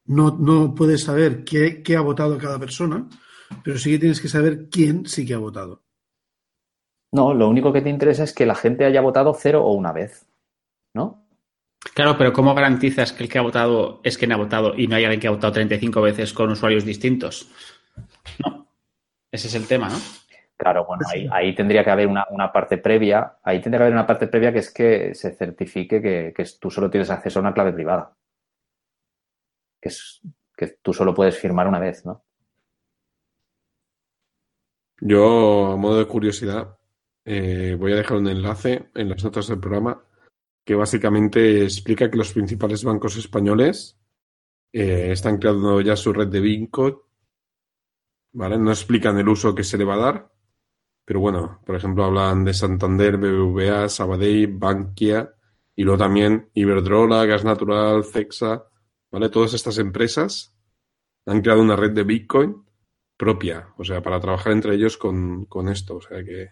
No, no puedes saber qué, qué ha votado cada persona, pero sí que tienes que saber quién sí que ha votado. No, lo único que te interesa es que la gente haya votado cero o una vez, ¿no? Claro, pero ¿cómo garantizas que el que ha votado es quien ha votado y no hay alguien que ha votado 35 veces con usuarios distintos? ¿No? Ese es el tema, ¿no? Claro, bueno, ahí, tendría que haber una, parte previa, ahí tendría que haber una parte previa que es que se certifique que, tú solo tienes acceso a una clave privada. Que, es, que tú solo puedes firmar una vez, ¿no? Yo, a modo de curiosidad, eh, voy a dejar un enlace en las notas del programa que básicamente explica que los principales bancos españoles eh, están creando ya su red de Bitcoin ¿vale? No explican el uso que se le va a dar, pero bueno, por ejemplo, hablan de Santander, BBVA, Sabadell, Bankia y luego también Iberdrola, Gas Natural, Cexa, ¿vale? Todas estas empresas han creado una red de Bitcoin propia, o sea, para trabajar entre ellos con, con esto, o sea, que,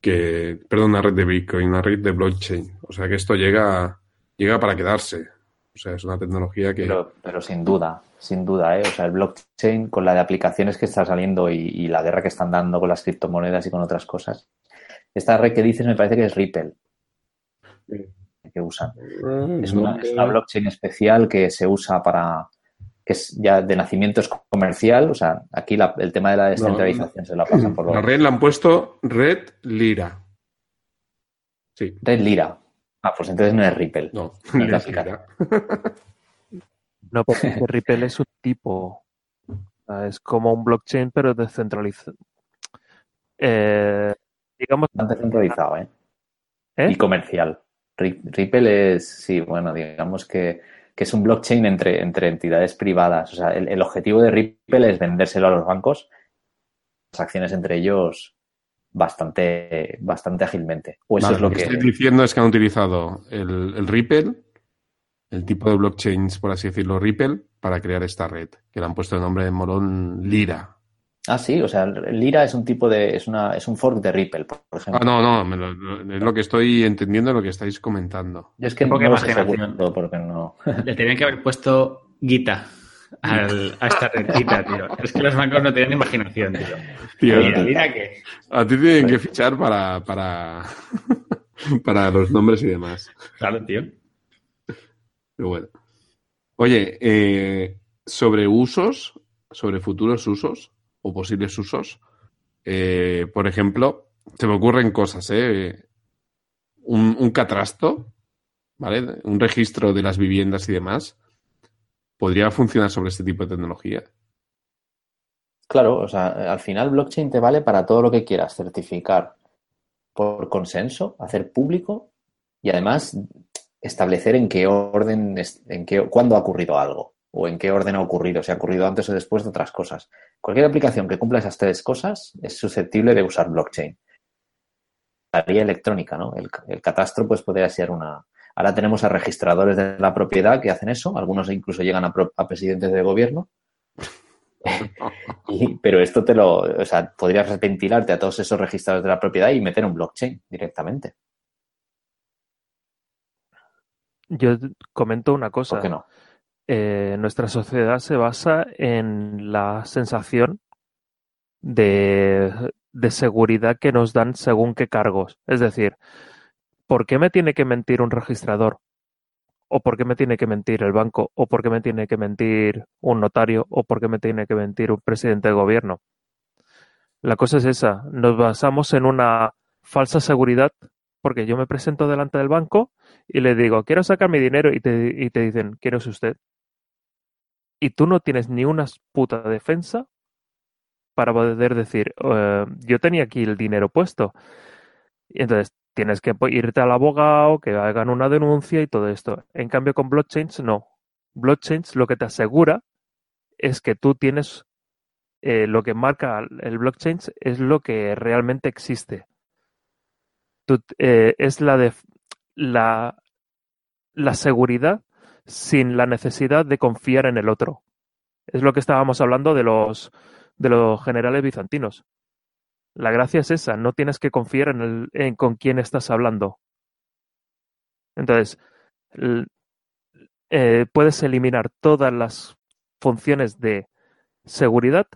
que, perdón, una red de Bitcoin, una red de blockchain, o sea, que esto llega, llega para quedarse, o sea, es una tecnología que... Pero, sin duda, sin duda, ¿eh? O sea, el blockchain con la de aplicaciones que está saliendo y, la guerra que están dando con las criptomonedas y con otras cosas. Esta red que dices me parece que es Ripple. Que usan. Mm, es una, blockchain especial que se usa para, que es ya de nacimiento es comercial, o sea, aquí el tema de la descentralización se la pasan por... La red la han puesto Red Lira. Sí. Red Lira. Ah, pues entonces no es Ripple. No, no es No, porque Ripple es un tipo. Es como un blockchain, pero descentralizado. Eh, digamos. descentralizado, ¿eh? ¿eh? Y comercial. Ripple es, sí, bueno, digamos que, es un blockchain entre, entre entidades privadas. O sea, el, el, objetivo de Ripple es vendérselo a los bancos, las acciones entre ellos bastante, bastante ágilmente. O eso es lo, que, estoy diciendo es que han utilizado el, Ripple, el tipo de blockchains, por así decirlo, Ripple, para crear esta red, que le han puesto el nombre de molón Lira. Ah, sí, o sea, Lira es un tipo de, es una, es un fork de Ripple, por ejemplo. Ah, no, no, es lo que estoy entendiendo, lo que estáis comentando. Yo es que no lo porque no. Le tenían que haber puesto Gita al, a esta recita, tío. Es que los bancos no tienen imaginación, tío. tío mira, que... A ti tienen que fichar para, para, para los nombres y demás. Claro, tío. Pero bueno. Oye, eh, sobre usos, sobre futuros usos o posibles usos, eh, por ejemplo, se me ocurren cosas, ¿eh? Un, un catrasto, ¿vale? Un registro de las viviendas y demás podría funcionar sobre este tipo de tecnología. Claro, o sea, al final blockchain te vale para todo lo que quieras certificar. por consenso, hacer público y además establecer en qué orden, en qué, cuándo ha ocurrido algo o en qué orden ha ocurrido, si ha ocurrido antes o después de otras cosas. Cualquier aplicación que cumpla esas tres cosas es susceptible de usar blockchain. La vía electrónica, ¿no? El, catastro pues podría ser una... Ahora tenemos a registradores de la propiedad que hacen eso, algunos incluso llegan a, presidentes de gobierno. pero esto te lo, o sea, podrías ventilarte a todos esos registradores de la propiedad y meter un blockchain directamente. Yo comento una cosa. ¿Por qué no? Eh, nuestra sociedad se basa en la sensación de, de seguridad que nos dan según qué cargos. Es decir, ¿por qué me tiene que mentir un registrador? ¿O por qué me tiene que mentir el banco? ¿O por qué me tiene que mentir un notario? ¿O por qué me tiene que mentir un presidente de gobierno? La cosa es esa. Nos basamos en una falsa seguridad porque yo me presento delante del banco y le digo, quiero sacar mi dinero y te, y te dicen, ¿quién es usted? y tú no tienes ni una puta defensa para poder decir, eh, yo tenía aquí el dinero puesto. Y entonces tienes que irte al abogado, que hagan una denuncia y todo esto. En cambio, con blockchains no. Blockchains lo que te asegura es que tú tienes eh, lo que marca el blockchain es lo que realmente existe. Eh, es la la, la seguridad sin la necesidad de confiar en el otro. Es lo que estábamos hablando de los, de los generales bizantinos. La gracia es esa, no tienes que confiar en, el, en con quién estás hablando. Entonces, eh, puedes eliminar todas las funciones de seguridad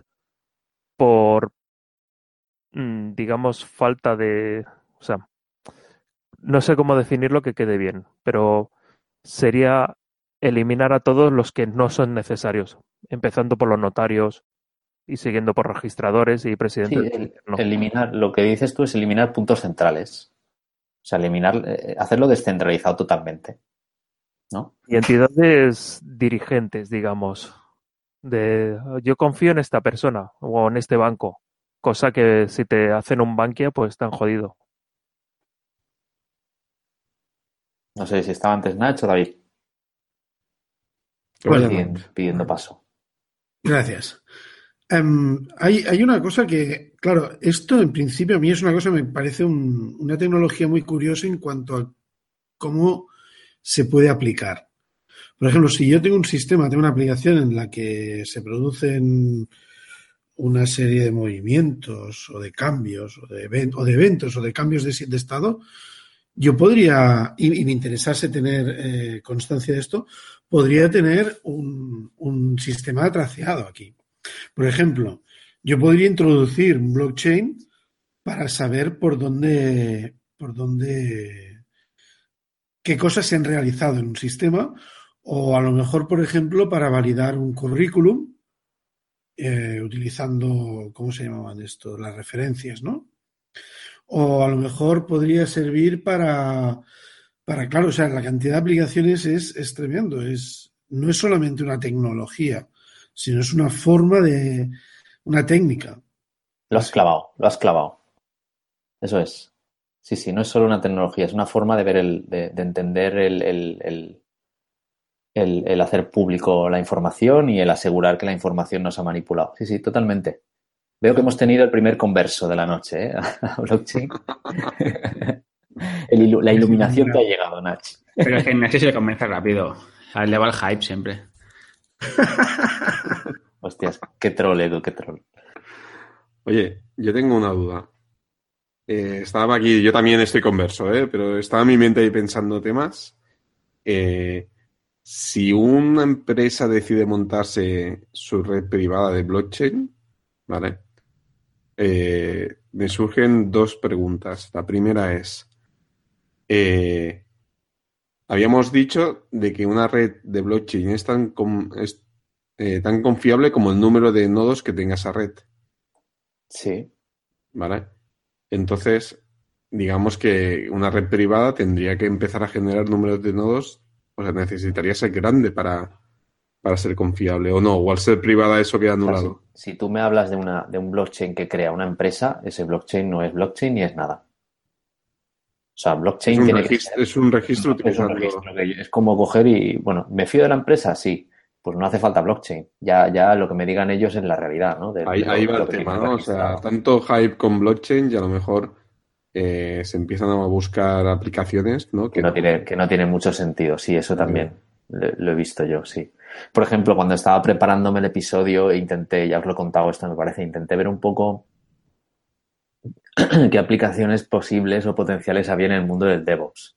por, mm, digamos, falta de... O sea, no sé cómo definirlo que quede bien, pero sería eliminar a todos los que no son necesarios, empezando por los notarios y siguiendo por registradores y presidentes. Eliminar, lo que dices tú es eliminar puntos centrales. O sea, eliminar, eh, hacerlo descentralizado totalmente. ¿No? Y entidades dirigentes, digamos. De yo confío en esta persona o en este banco. Cosa que si te hacen un banquia, pues están jodido. No sé si estaba antes Nacho o David pidiendo, paso. Gracias. Em, hay, hay, una cosa que, claro, esto en principio a mí es una cosa, me parece una tecnología muy curiosa en cuanto a cómo se puede aplicar. Por ejemplo, si yo tengo un sistema, tengo una aplicación en la que se producen una serie de movimientos o de cambios o de, o de eventos o de cambios de, de estado, yo podría, y, me interesase tener eh, constancia de esto, podría tener un, un, sistema traceado aquí. Por ejemplo, yo podría introducir un blockchain para saber por dónde, por dónde, qué cosas se han realizado en un sistema, o a lo mejor, por ejemplo, para validar un currículum, eh, utilizando, ¿cómo se llamaban esto? Las referencias, ¿no? O a lo mejor podría servir para, para claro, o sea, la cantidad de aplicaciones es, es tremendo, es, no es solamente una tecnología, sino es una forma de, una técnica. Lo has clavado, lo has clavado. Eso es. Sí, sí, no es solo una tecnología, es una forma de ver el, de, entender el, el, el, hacer público la información y el asegurar que la información no se ha manipulado. Sí, sí, totalmente. Veo que hemos tenido el primer converso de la noche, ¿eh? A blockchain. la iluminación que ha llegado, Nach. Pero es que Nach se le convence rápido. A él le va el hype siempre. Hostias, qué troll, Edu, qué troll. Oye, yo tengo una duda. Eh, estaba aquí, yo también estoy converso, ¿eh? pero estaba en mi mente ahí pensando temas. Eh, si una empresa decide montarse su red privada de blockchain, ¿vale? Eh, me surgen dos preguntas. La primera es, eh, habíamos dicho de que una red de blockchain es tan, eh, tan confiable como el número de nodos que tenga esa red. Sí. ¿Vale? Entonces, digamos que una red privada tendría que empezar a generar números de nodos, o sea, necesitaría ser grande para, para ser confiable o no, o al ser privada eso queda anulado. si, tú me hablas de, una, de un blockchain que crea una empresa, ese blockchain no es blockchain ni es nada. O sea, blockchain es un tiene registro, que Es un registro es, un registro que es como coger y, bueno, ¿me fío de la empresa? Sí. Pues no hace falta blockchain. Ya, ya lo que me digan ellos es la realidad, ¿no? ahí, ahí va el tema, ¿no? O sea, tanto hype con blockchain y a lo mejor eh, se empiezan a buscar aplicaciones, ¿no? Que, no, Tiene, que no tiene mucho sentido. Sí, eso también lo, lo, he visto yo, sí. Por ejemplo, cuando estaba preparándome el episodio, intenté, ya os lo he contado esto, me parece, intenté ver un poco qué aplicaciones posibles o potenciales había en el mundo del DevOps.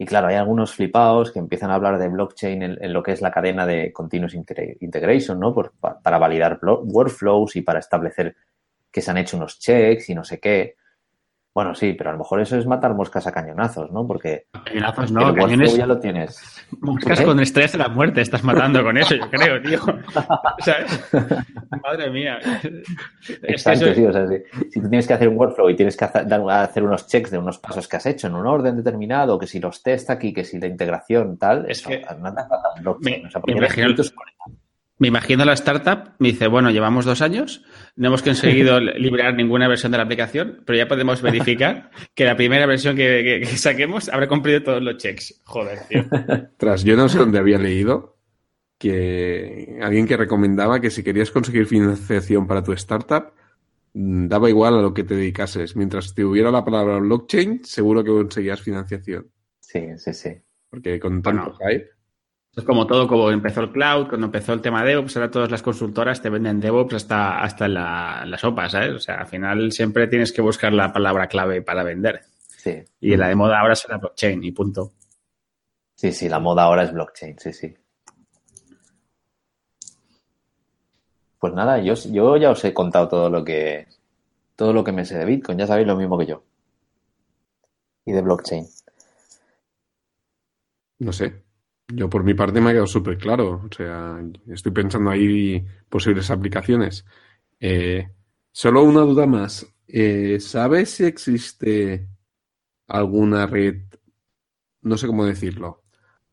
Y claro, hay algunos flipados que empiezan a hablar de blockchain en, en lo que es la cadena de continuous integration, ¿no? Por, para validar workflows y para establecer que se han hecho unos checks y no sé qué. Bueno, sí, pero a lo mejor eso es matar moscas a cañonazos, ¿no? Porque cañonazos no, cañones ya lo tienes. Moscas con estrés de la muerte estás matando con eso, yo creo, tío. ¿Sabes? Madre mía. Exacto, es que eso... sí, o sea, si, si, tú tienes que hacer un workflow y tienes que hacer, unos checks de unos pasos que has hecho en un orden determinado, que si los test aquí, que si la integración tal, es eso, que no te falta blockchain. Me, o sea, me imagino, me imagino la startup, me dice, bueno, llevamos dos años, no hemos conseguido liberar ninguna versión de la aplicación, pero ya podemos verificar que la primera versión que, que, que saquemos habrá cumplido todos los checks. Joder, tío. Tras, yo no sé dónde había leído que alguien que recomendaba que si querías conseguir financiación para tu startup, daba igual a lo que te dedicases. Mientras te hubiera la palabra blockchain, seguro que conseguías financiación. Sí, sí, sí. Porque con tanto Bueno. hype. Es como todo, como empezó el cloud, cuando empezó el tema de DevOps, ahora todas las consultoras te venden DevOps hasta, hasta la, la sopa, ¿sabes? O sea, al final siempre tienes que buscar la palabra clave para vender. Sí, Y la de moda ahora será blockchain y punto. sí, sí, la moda ahora es blockchain, sí, sí. Pues nada, yo, yo ya os he contado todo lo que todo lo que me sé de Bitcoin, ya sabéis lo mismo que yo. Y de blockchain. No sé. Yo por mi parte me ha quedado súper claro. O sea, estoy pensando ahí posibles aplicaciones. Eh, solo una duda más. Eh, ¿Sabes si existe alguna red, no sé cómo decirlo,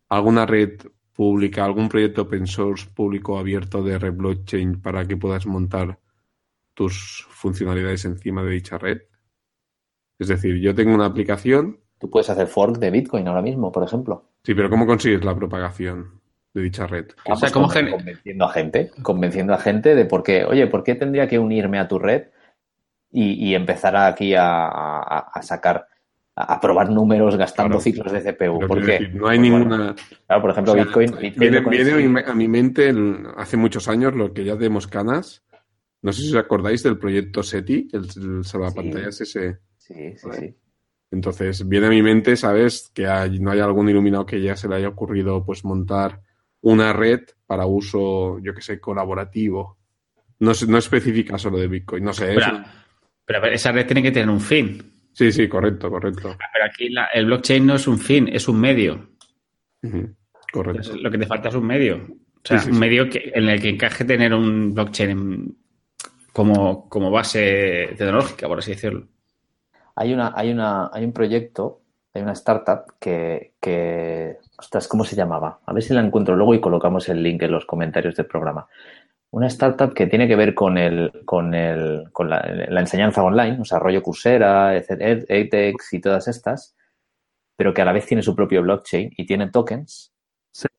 alguna red pública, algún proyecto open source público abierto de red blockchain para que puedas montar tus funcionalidades encima de dicha red? Es decir, yo tengo una aplicación Tú puedes hacer fork de Bitcoin ahora mismo, por ejemplo. Sí, pero ¿cómo consigues la propagación de dicha red? Ah, O sea, pues ¿cómo con- convenciendo a gente, convenciendo a gente de por qué, oye, ¿por qué tendría que unirme a tu red y, y empezar aquí a, a- a sacar, a, a probar números gastando Claro. ciclos de CPU? Pero ¿Por quiero qué? decir, no hay Pues bueno, ninguna. claro, por ejemplo, o sea, Bitcoin, Bitcoin Viene, a mi- a mi mente el- hace muchos años lo que ya tenemos canas. No sé si os acordáis del proyecto SETI, el, el salvapantallas ese. Sí, sí, Vale. sí. Entonces, viene a mi mente, ¿sabes? Que hay- no hay algún iluminado que ya se le haya ocurrido pues montar una red para uso, yo que sé, colaborativo. No, no específica solo de Bitcoin, no sé. es Pero, pero a ver, esa red tiene que tener un fin. Sí, sí, correcto, correcto. Pero aquí la- el blockchain no es un fin, es un medio. Correcto. Entonces, lo que te falta es un medio. O sea, Sí, sí, un sí. medio que, en el que encaje tener un blockchain como, como base tecnológica, por así decirlo. Hay una, hay una, hay un proyecto, hay una startup que, que, ostras, ¿cómo se llamaba? A ver si la encuentro luego y colocamos el link en los comentarios del programa. Una startup que tiene que ver con el, con el, con la, la enseñanza online, o sea, rollo Coursera, Ed- Ed- edX y todas estas, pero que a la vez tiene su propio blockchain y tiene tokens,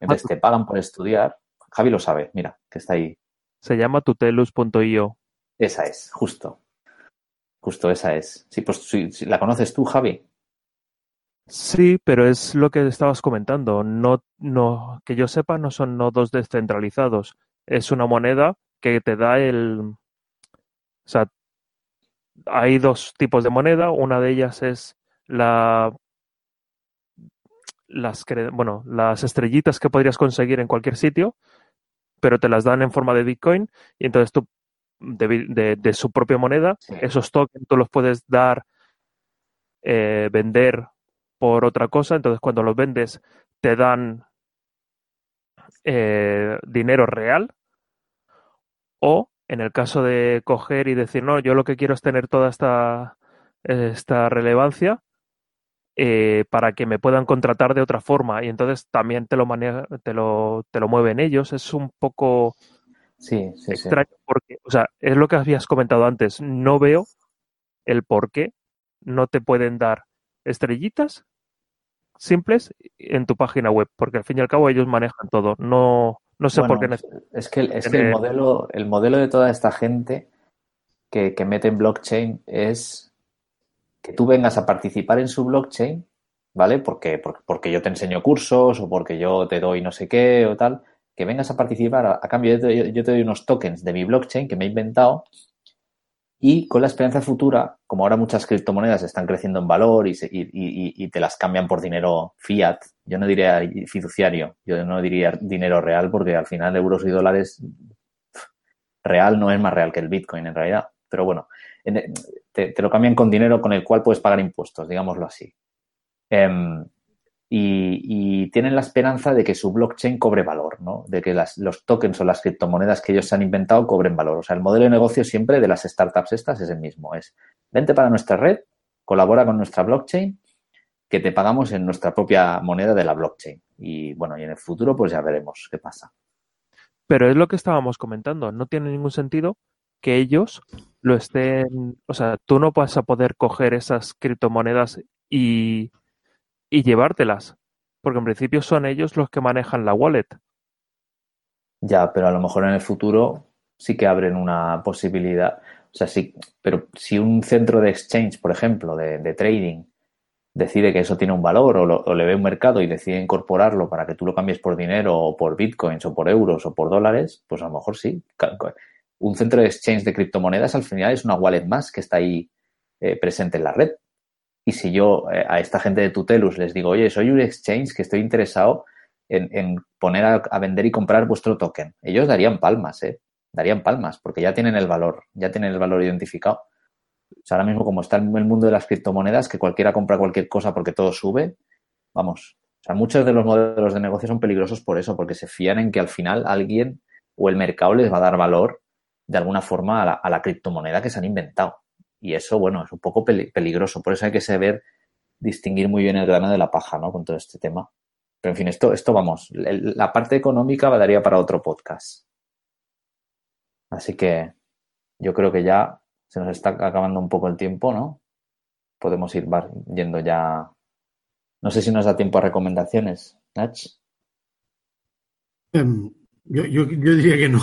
entonces te pagan por estudiar. Javi lo sabe, mira, que está ahí. se llama tutelus.io. Esa es, justo. Justo esa es. Sí, pues sí, sí, ¿la conoces tú, Javi? Sí, pero es lo que estabas comentando. No, no, que yo sepa, no son nodos descentralizados. Es una moneda que te da el. O sea, hay dos tipos de moneda. Una de ellas es la. Las, bueno, las estrellitas que podrías conseguir en cualquier sitio, pero te las dan en forma de Bitcoin y entonces tú, de, de- de su propia moneda, Sí. esos tokens tú los puedes dar, eh, vender por otra cosa, entonces cuando los vendes te dan eh, dinero real o en el caso de coger y decir, no, yo lo que quiero es tener toda esta, esta relevancia eh, para que me puedan contratar de otra forma y entonces también te lo, maneja, te lo, te lo mueven ellos. Es un poco Sí, sí, sí. extraño porque, o sea, es lo que habías comentado antes, no veo el por qué no te pueden dar estrellitas simples en tu página web, porque al fin y al cabo ellos manejan todo. No, no sé por qué Es que, es que el, modelo, el modelo de toda esta gente que, que mete en blockchain es que tú vengas a participar en su blockchain, ¿vale? Porque, porque, yo te enseño cursos o porque yo te doy no sé qué o tal, que vengas a participar, a, cambio yo te doy unos tokens de mi blockchain que me he inventado y con la esperanza futura, como ahora muchas criptomonedas están creciendo en valor y, te las cambian por dinero fiat, yo no diría fiduciario, yo no diría dinero real porque al final euros y dólares real no es más real que el Bitcoin en realidad. Pero bueno, te, lo cambian con dinero con el cual puedes pagar impuestos, digámoslo así. Em, y, tienen la esperanza de que su blockchain cobre valor, ¿no? De que los tokens o las criptomonedas que ellos han inventado cobren valor. O sea, el modelo de negocio siempre de las startups estas es el mismo. Es, vente para nuestra red, colabora con nuestra blockchain, que te pagamos en nuestra propia moneda de la blockchain. Y bueno, y en el futuro pues ya veremos qué pasa. Pero es lo que estábamos comentando. No tiene ningún sentido que ellos lo estén, o sea, tú no vas a poder coger esas criptomonedas y y llevártelas, porque en principio son ellos los que manejan la wallet. Ya, pero a lo mejor en el futuro sí que abren una posibilidad. O sea, sí, pero si un centro de exchange, por ejemplo, de, trading, decide que eso tiene un valor o, le ve un mercado y decide incorporarlo para que tú lo cambies por dinero o por bitcoins o por euros o por dólares, pues a lo mejor sí. Un centro de exchange de criptomonedas al final es una wallet más que está ahí eh, presente en la red. Y si yo eh, a esta gente de Tutelus les digo, oye, soy un exchange que estoy interesado en, poner a, vender y comprar vuestro token, ellos darían palmas, ¿eh? Darían palmas, porque ya tienen el valor, ya tienen el valor identificado. O sea, ahora mismo como está el mundo de las criptomonedas, que cualquiera compra cualquier cosa porque todo sube, vamos. O sea, muchos de los modelos de negocio son peligrosos por eso, porque se fían en que al final alguien o el mercado les va a dar valor de alguna forma a la criptomoneda que se han inventado. Y eso, bueno, es un poco peligroso. Por eso hay que saber distinguir muy bien el grano de la paja, ¿no? Con todo este tema. Pero en fin, esto, esto vamos, la parte económica daría para otro podcast. Así que yo creo que ya se nos está acabando un poco el tiempo, ¿no? Podemos ir yendo ya. No sé si nos da tiempo a recomendaciones, Nach. Em, yo, yo, diría que no.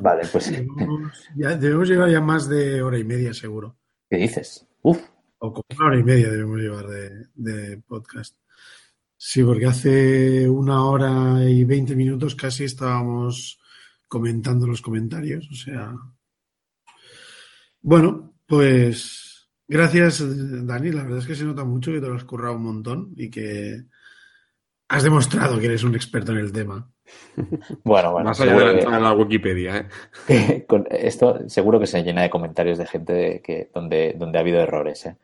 Vale, pues. debemos, llevar ya más de hora y media, seguro. ¿Qué dices? Uf. O como una hora y media debemos llevar de, podcast. Sí, porque hace una hora y veinte minutos casi estábamos comentando los comentarios. O sea. Bueno, pues. Gracias, Dani. La verdad es que se nota mucho que te lo has currado un montón y que has demostrado que eres un experto en el tema. Bueno, bueno. Más allá de la Wikipedia, ¿eh? Con esto seguro que se llena de comentarios de gente que, donde, donde ha habido errores, ¿eh?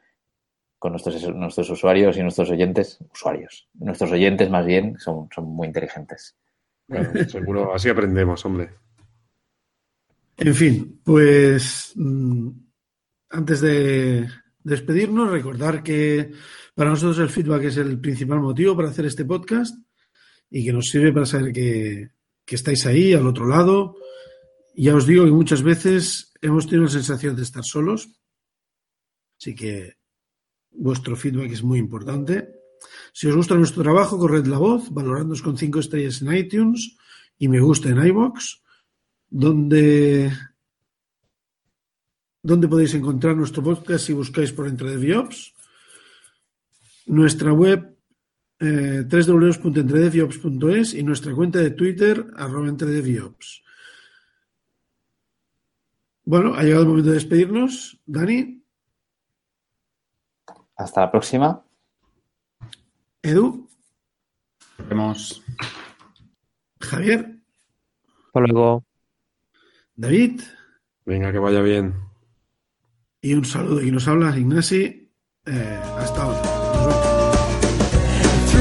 Con nuestros, nuestros usuarios y nuestros oyentes, usuarios, nuestros oyentes más bien son, son muy inteligentes. seguro, así aprendemos, hombre. En fin, pues mm, antes de despedirnos, recordar que para nosotros el feedback es el principal motivo para hacer este podcast y que nos sirve para saber que, estáis ahí, al otro lado. Ya os digo que muchas veces hemos tenido la sensación de estar solos, así que vuestro feedback es muy importante. Si os gusta nuestro trabajo, corred la voz, valorándonos con cinco estrellas en iTunes y me gusta en iBox, donde, donde podéis encontrar nuestro podcast si buscáis por Entre de. Nuestra web eh, www.entredeviops.es y nuestra cuenta de Twitter, arroba entredeviops. Bueno, ha llegado el momento de despedirnos. Dani. Hasta la próxima. Edu. Nos vemos. Javier. Hasta luego. David. Venga, que vaya bien. Y un saludo. Y nos habla Ignasi. Eh, hasta